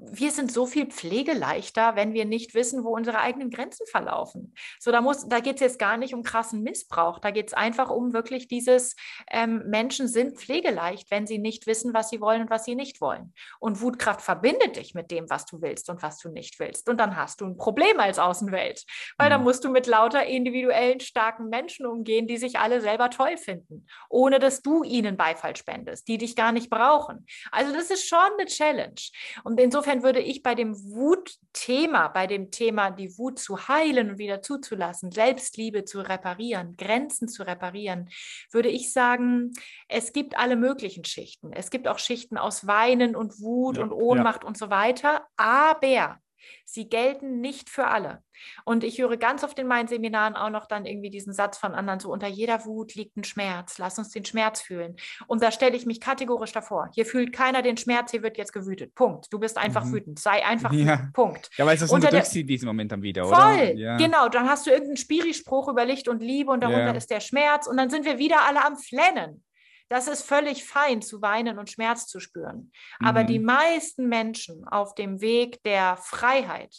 wir sind so viel pflegeleichter, wenn wir nicht wissen, wo unsere eigenen Grenzen verlaufen. So, da muss, da geht es jetzt gar nicht um krassen Missbrauch. Da geht es einfach um wirklich dieses, ähm, Menschen sind pflegeleicht, wenn sie nicht wissen, was sie wollen und was sie nicht wollen. Und Wutkraft verbindet dich mit dem, was du willst und was du nicht willst. Und dann hast du ein Problem als Außenwelt, weil mhm. dann musst du mit lauter individuellen, starken Menschen umgehen, die sich alle selber toll finden, ohne dass du ihnen Beifall spendest, die dich gar nicht brauchen. Also das ist schon eine Challenge. Und insofern insofern würde ich bei dem Wutthema, bei dem Thema, die Wut zu heilen und wieder zuzulassen, Selbstliebe zu reparieren, Grenzen zu reparieren, würde ich sagen, es gibt alle möglichen Schichten. Es gibt auch Schichten aus Weinen und Wut ja, und Ohnmacht ja. und so weiter. Aber Sie gelten nicht für alle. Und ich höre ganz oft in meinen Seminaren auch noch dann irgendwie diesen Satz von anderen, so unter jeder Wut liegt ein Schmerz, lass uns den Schmerz fühlen. Und da stelle ich mich kategorisch davor. Hier fühlt keiner den Schmerz, hier wird jetzt gewütet. Punkt. Du bist einfach mhm. wütend. Sei einfach ja. wütend. Punkt. Ja, weil es das unterdrückt in diesem Moment dann wieder, voll, oder? Voll, ja. genau. Dann hast du irgendeinen Spirispruch über Licht und Liebe und darunter ja. ist der Schmerz und dann sind wir wieder alle am Flennen. Das ist völlig fein, zu weinen und Schmerz zu spüren. Mhm. Aber die mhm. meisten Menschen auf dem Weg der Freiheit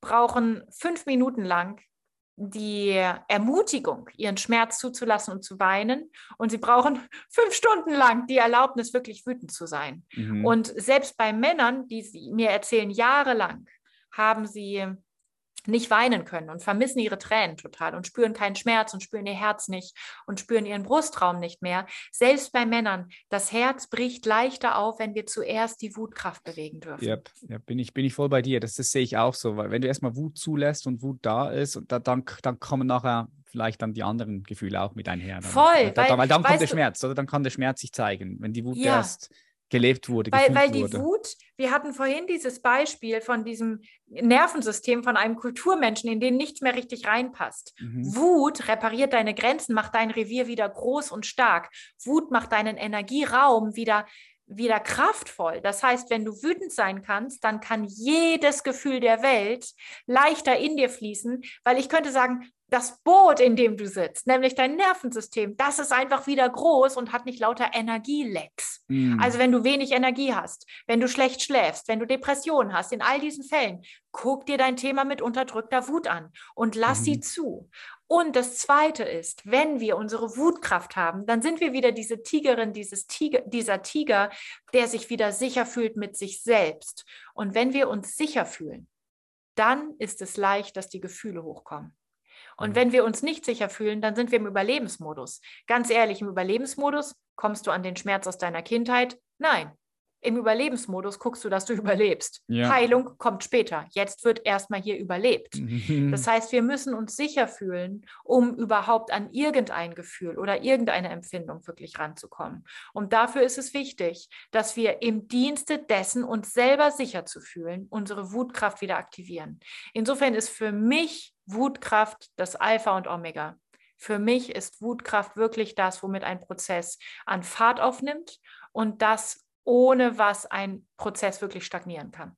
brauchen fünf Minuten lang die Ermutigung, ihren Schmerz zuzulassen und zu weinen. Und sie brauchen fünf Stunden lang die Erlaubnis, wirklich wütend zu sein. Mhm. Und selbst bei Männern, die mir erzählen, jahrelang haben sie nicht weinen können und vermissen ihre Tränen total und spüren keinen Schmerz und spüren ihr Herz nicht und spüren ihren Brustraum nicht mehr. Selbst bei Männern, das Herz bricht leichter auf, wenn wir zuerst die Wutkraft bewegen dürfen. Ja, ja bin, ich, bin ich voll bei dir. Das, das sehe ich auch so, weil wenn du erstmal Wut zulässt und Wut da ist, und da, dann, dann kommen nachher vielleicht dann die anderen Gefühle auch mit einher. Dann. Voll. Weil, weil, weil dann kommt der Schmerz, oder dann kann der Schmerz sich zeigen. Wenn die Wut ja. erst gelebt wurde. Weil, weil die wurde. Wut, wir hatten vorhin dieses Beispiel von diesem Nervensystem von einem Kulturmenschen, in den nichts mehr richtig reinpasst. Mhm. Wut repariert deine Grenzen, macht dein Revier wieder groß und stark. Wut macht deinen Energieraum wieder wieder kraftvoll. Das heißt, wenn du wütend sein kannst, dann kann jedes Gefühl der Welt leichter in dir fließen, weil ich könnte sagen, das Boot, in dem du sitzt, nämlich dein Nervensystem, das ist einfach wieder groß und hat nicht lauter Energielecks. Mm. Also wenn du wenig Energie hast, wenn du schlecht schläfst, wenn du Depressionen hast, in all diesen Fällen, guck dir dein Thema mit unterdrückter Wut an und lass mm. sie zu. Und das Zweite ist, wenn wir unsere Wutkraft haben, dann sind wir wieder diese Tigerin, dieses Tiger, dieser Tiger, der sich wieder sicher fühlt mit sich selbst. Und wenn wir uns sicher fühlen, dann ist es leicht, dass die Gefühle hochkommen. Und mhm. wenn wir uns nicht sicher fühlen, dann sind wir im Überlebensmodus. Ganz ehrlich, im Überlebensmodus kommst du an den Schmerz aus deiner Kindheit? Nein. Im Überlebensmodus guckst du, dass du überlebst. Ja. Heilung kommt später. Jetzt wird erstmal hier überlebt. Das heißt, wir müssen uns sicher fühlen, um überhaupt an irgendein Gefühl oder irgendeine Empfindung wirklich ranzukommen. Und dafür ist es wichtig, dass wir im Dienste dessen, uns selber sicher zu fühlen, unsere Wutkraft wieder aktivieren. Insofern ist für mich Wutkraft das Alpha und Omega. Für mich ist Wutkraft wirklich das, womit ein Prozess an Fahrt aufnimmt und das ohne was ein Prozess wirklich stagnieren kann.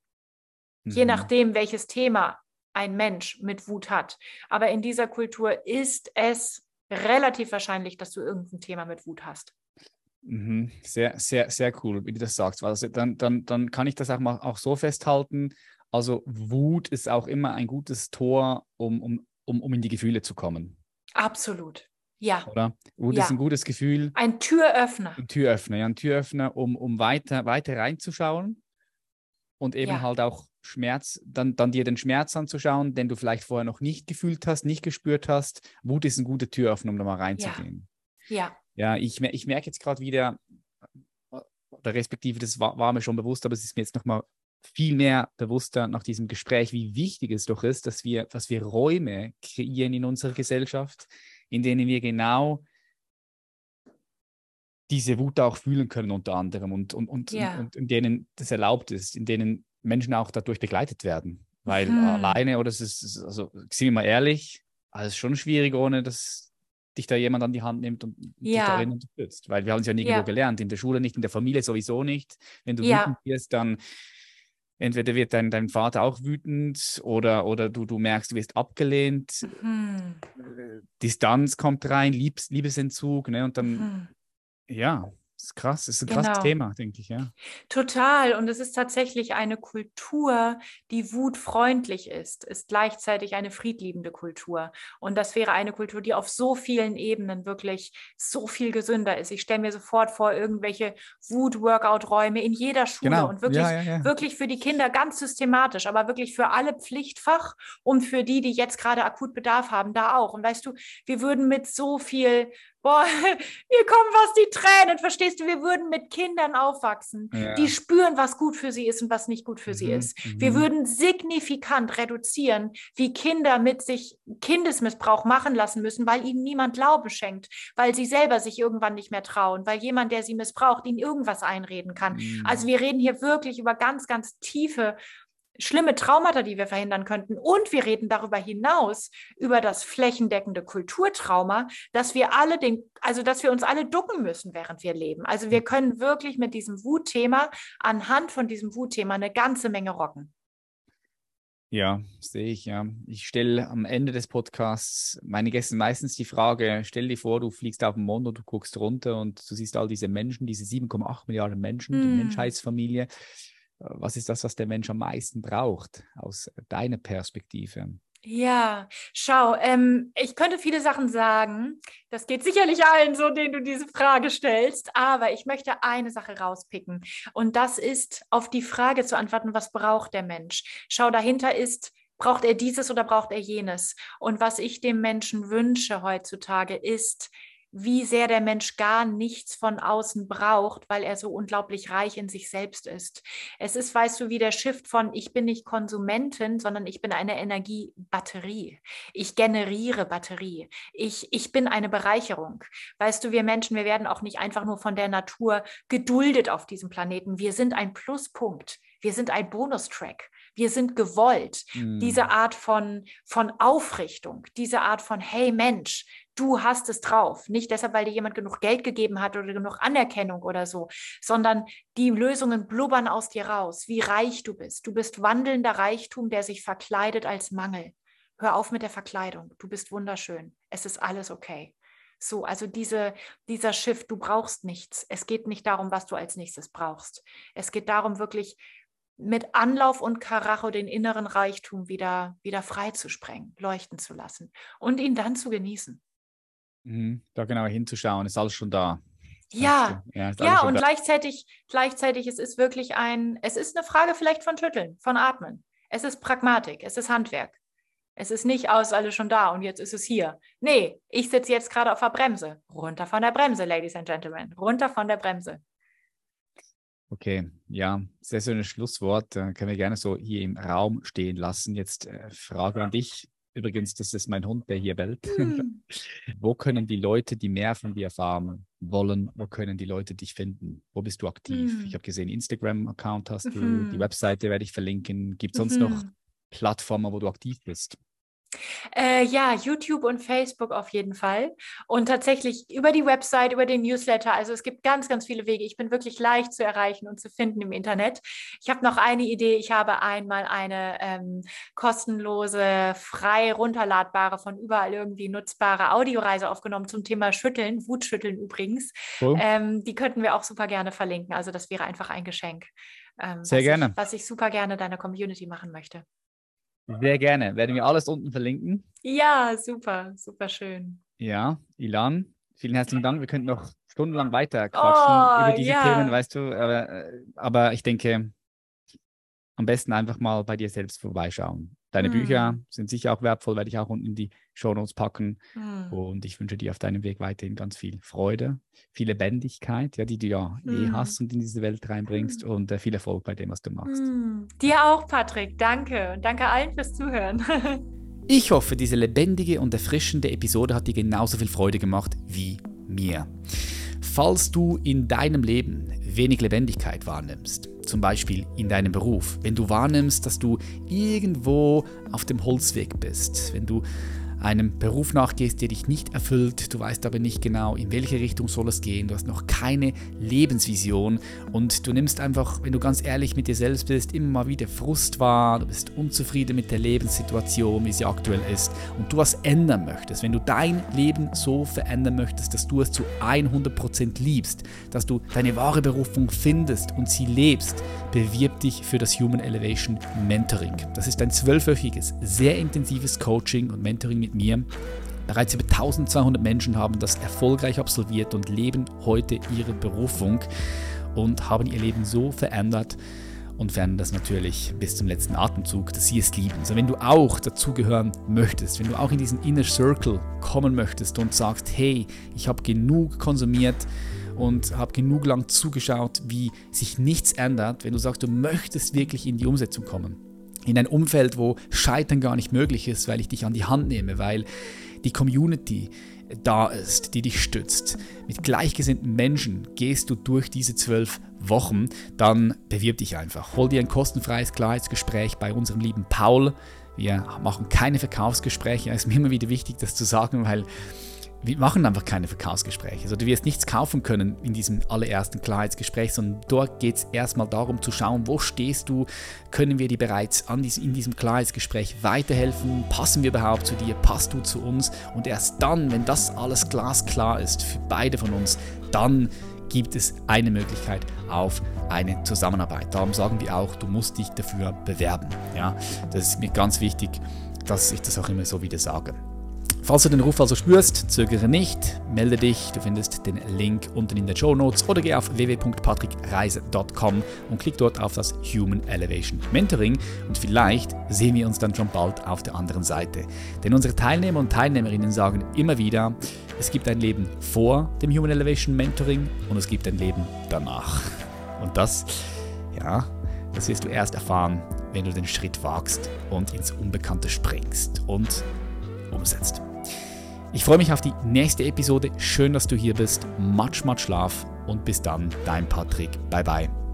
Mhm. Je nachdem, welches Thema ein Mensch mit Wut hat. Aber in dieser Kultur ist es relativ wahrscheinlich, dass du irgendein Thema mit Wut hast. Mhm. Sehr, sehr, sehr cool, wie du das sagst. Also dann, dann, dann kann ich das auch mal auch so festhalten. Also Wut ist auch immer ein gutes Tor, um, um, um, um in die Gefühle zu kommen. Absolut. Ja. Oder? Wut ja. ist ein gutes Gefühl. Ein Türöffner. Ein Türöffner, ja, ein Türöffner, um, um weiter, weiter reinzuschauen und eben ja. halt auch Schmerz, dann, dann dir den Schmerz anzuschauen, den du vielleicht vorher noch nicht gefühlt hast, nicht gespürt hast. Wut ist ein guter Türöffner, um da mal reinzugehen. Ja. Ja, ja ich, ich merke jetzt gerade wieder, oder respektive, das war, war, mir schon bewusst, aber es ist mir jetzt nochmal viel mehr bewusster nach diesem Gespräch, wie wichtig es doch ist, dass wir, dass wir Räume kreieren in unserer Gesellschaft, in denen wir genau diese Wut auch fühlen können unter anderem und, und, und, Ja. und in denen das erlaubt ist, in denen Menschen auch dadurch begleitet werden. Weil Mhm. alleine, oder es ist, also sind wir mal ehrlich, also es ist schon schwierig, ohne dass dich da jemand an die Hand nimmt und dich Ja. darin unterstützt. Weil wir haben es ja nirgendwo Ja. gelernt, in der Schule nicht, in der Familie sowieso nicht. Wenn du Ja. wütend wirst, dann entweder wird dein, dein Vater auch wütend oder, oder du, du merkst, du wirst abgelehnt, Mhm. Distanz kommt rein, Liebes, Liebesentzug, ne? Und dann, Mhm. ja, das ist krass, das ist ein krasses Genau. Thema, denke ich, ja. Total. Und es ist tatsächlich eine Kultur, die wutfreundlich ist, ist gleichzeitig eine friedliebende Kultur. Und das wäre eine Kultur, die auf so vielen Ebenen wirklich so viel gesünder ist. Ich stelle mir sofort vor, irgendwelche Wut-Workout-Räume in jeder Schule Genau. und wirklich ja, ja, ja. wirklich für die Kinder ganz systematisch, aber wirklich für alle Pflichtfach und für die, die jetzt gerade akut Bedarf haben, da auch. Und weißt du, wir würden mit so viel, boah, mir kommen fast die Tränen, verstehst du? Wir würden mit Kindern aufwachsen, Ja. die spüren, was gut für sie ist und was nicht gut für sie Mhm, ist. Wir mhm. würden signifikant reduzieren, wie Kinder mit sich Kindesmissbrauch machen lassen müssen, weil ihnen niemand Glauben schenkt, weil sie selber sich irgendwann nicht mehr trauen, weil jemand, der sie missbraucht, ihnen irgendwas einreden kann. Mhm. Also wir reden hier wirklich über ganz, ganz tiefe, schlimme Traumata, die wir verhindern könnten. Und wir reden darüber hinaus über das flächendeckende Kulturtrauma, dass wir alle den, also dass wir uns alle ducken müssen, während wir leben. Also wir können wirklich mit diesem Wutthema, anhand von diesem Wutthema, eine ganze Menge rocken. Ja, sehe ich, ja. Ich stelle am Ende des Podcasts meine Gästen meistens die Frage, stell dir vor, du fliegst auf den Mond und du guckst runter und du siehst all diese Menschen, diese 7,8 Milliarden Menschen, die Hm. Menschheitsfamilie. Was ist das, was der Mensch am meisten braucht, aus deiner Perspektive? Ja, schau, ähm, ich könnte viele Sachen sagen. Das geht sicherlich allen so, denen du diese Frage stellst. Aber ich möchte eine Sache rauspicken. Und das ist, auf die Frage zu antworten, was braucht der Mensch? Schau, dahinter ist, braucht er dieses oder braucht er jenes? Und was ich dem Menschen wünsche heutzutage ist, wie sehr der Mensch gar nichts von außen braucht, weil er so unglaublich reich in sich selbst ist. Es ist, weißt du, wie der Shift von ich bin nicht Konsumentin, sondern ich bin eine Energiebatterie. Ich generiere Batterie. Ich, ich bin eine Bereicherung. Weißt du, wir Menschen, wir werden auch nicht einfach nur von der Natur geduldet auf diesem Planeten. Wir sind ein Pluspunkt. Wir sind ein Bonustrack. Wir sind gewollt. Hm. Diese Art von, von Aufrichtung, diese Art von, hey Mensch, du hast es drauf. Nicht deshalb, weil dir jemand genug Geld gegeben hat oder genug Anerkennung oder so, sondern die Lösungen blubbern aus dir raus, wie reich du bist. Du bist wandelnder Reichtum, der sich verkleidet als Mangel. Hör auf mit der Verkleidung. Du bist wunderschön. Es ist alles okay. So, also diese, dieser Shift, du brauchst nichts. Es geht nicht darum, was du als nächstes brauchst. Es geht darum, wirklich mit Anlauf und Karacho den inneren Reichtum wieder, wieder frei zu sprengen, leuchten zu lassen und ihn dann zu genießen. Mhm. Da genauer hinzuschauen, ist alles schon da. Ja, ja, ja, und da. gleichzeitig, gleichzeitig, es ist wirklich ein, es ist eine Frage vielleicht von Schütteln, von Atmen. Es ist Pragmatik, es ist Handwerk. Es ist nicht aus, alles schon da und jetzt ist es hier. Nee, ich sitze jetzt gerade auf der Bremse. Runter von der Bremse, Ladies and Gentlemen. Runter von der Bremse. Okay, ja, sehr schönes Schlusswort. Äh, können wir gerne so hier im Raum stehen lassen. Jetzt äh, Frage an dich. Übrigens, das ist mein Hund, der hier bellt. Hm. Wo können die Leute, die mehr von dir erfahren wollen, wo können die Leute dich finden? Wo bist du aktiv? Hm. Ich habe gesehen, Instagram-Account hast du, Mhm. die Webseite werde ich verlinken. Gibt es sonst noch Mhm. Plattformen, wo du aktiv bist? Äh, ja, YouTube und Facebook auf jeden Fall. Und tatsächlich über die Website, über den Newsletter. Also es gibt ganz, ganz viele Wege. Ich bin wirklich leicht zu erreichen und zu finden im Internet. Ich habe noch eine Idee. Ich habe einmal eine ähm, kostenlose, frei runterladbare, von überall irgendwie nutzbare Audioreise aufgenommen zum Thema Schütteln, Wutschütteln übrigens. Cool. Ähm, die könnten wir auch super gerne verlinken. Also das wäre einfach ein Geschenk. Ähm, Sehr was gerne. Ich, was ich super gerne deiner Community machen möchte. Sehr gerne. Werden wir alles unten verlinken. Ja, super, super schön. Ja, Ilan, vielen herzlichen Dank. Wir könnten noch stundenlang weiter Oh, quatschen über diese ja. Themen, weißt du. Aber, äh, aber ich denke, am besten einfach mal bei dir selbst vorbeischauen. Deine Hm. Bücher sind sicher auch wertvoll, werde ich auch unten in die Shownotes packen. Hm. Und ich wünsche dir auf deinem Weg weiterhin ganz viel Freude, viel Lebendigkeit, ja, die du ja eh Hm. hast und in diese Welt reinbringst und äh, viel Erfolg bei dem, was du machst. Hm. Dir auch, Patrick. Danke. Und danke allen fürs Zuhören. Ich hoffe, diese lebendige und erfrischende Episode hat dir genauso viel Freude gemacht wie mir. Falls du in deinem Leben wenig Lebendigkeit wahrnimmst, zum Beispiel in deinem Beruf, wenn du wahrnimmst, dass du irgendwo auf dem Holzweg bist, wenn du einem Beruf nachgehst, der dich nicht erfüllt, du weißt aber nicht genau, in welche Richtung soll es gehen, du hast noch keine Lebensvision. Und du nimmst einfach, wenn du ganz ehrlich mit dir selbst bist, immer mal wieder Frust wahr, du bist unzufrieden mit der Lebenssituation, wie sie aktuell ist. Und du was ändern möchtest, wenn du dein Leben so verändern möchtest, dass du es zu 100% liebst, dass du deine wahre Berufung findest und sie lebst, bewirb dich für das Human Elevation Mentoring. Das ist ein zwölfwöchiges, sehr intensives Coaching und Mentoring mit mir. Bereits über 1200 Menschen haben das erfolgreich absolviert und leben heute ihre Berufung und haben ihr Leben so verändert und verändern das natürlich bis zum letzten Atemzug, dass sie es lieben. Also wenn du auch dazugehören möchtest, wenn du auch in diesen Inner Circle kommen möchtest und sagst, hey, ich habe genug konsumiert, und habe genug lang zugeschaut, wie sich nichts ändert, wenn du sagst, du möchtest wirklich in die Umsetzung kommen in ein Umfeld, wo Scheitern gar nicht möglich ist, weil ich dich an die Hand nehme, weil die Community da ist, die dich stützt. Mit gleichgesinnten Menschen gehst du durch diese zwölf Wochen, dann bewirb dich einfach. Hol dir ein kostenfreies Klarheitsgespräch bei unserem lieben Paul. Wir machen keine Verkaufsgespräche. Es ist mir immer wieder wichtig, das zu sagen, weil wir machen einfach keine Verkaufsgespräche. Also du wirst nichts kaufen können in diesem allerersten Klarheitsgespräch, sondern dort geht es erstmal darum zu schauen, wo stehst du, können wir dir bereits an diesem, in diesem Klarheitsgespräch weiterhelfen, passen wir überhaupt zu dir, passt du zu uns und erst dann, wenn das alles glasklar ist für beide von uns, dann gibt es eine Möglichkeit auf eine Zusammenarbeit. Darum sagen wir auch, du musst dich dafür bewerben. Ja, das ist mir ganz wichtig, dass ich das auch immer so wieder sage. Falls du den Ruf also spürst, zögere nicht, melde dich, du findest den Link unten in den Show Notes oder geh auf www.patrickreise.com und klick dort auf das Human Elevation Mentoring und vielleicht sehen wir uns dann schon bald auf der anderen Seite. Denn unsere Teilnehmer und Teilnehmerinnen sagen immer wieder, es gibt ein Leben vor dem Human Elevation Mentoring und es gibt ein Leben danach. Und das, ja, das wirst du erst erfahren, wenn du den Schritt wagst und ins Unbekannte springst und umsetzt. Ich freue mich auf die nächste Episode. Schön, dass du hier bist. Much, much Schlaf und bis dann, dein Patrick. Bye, bye.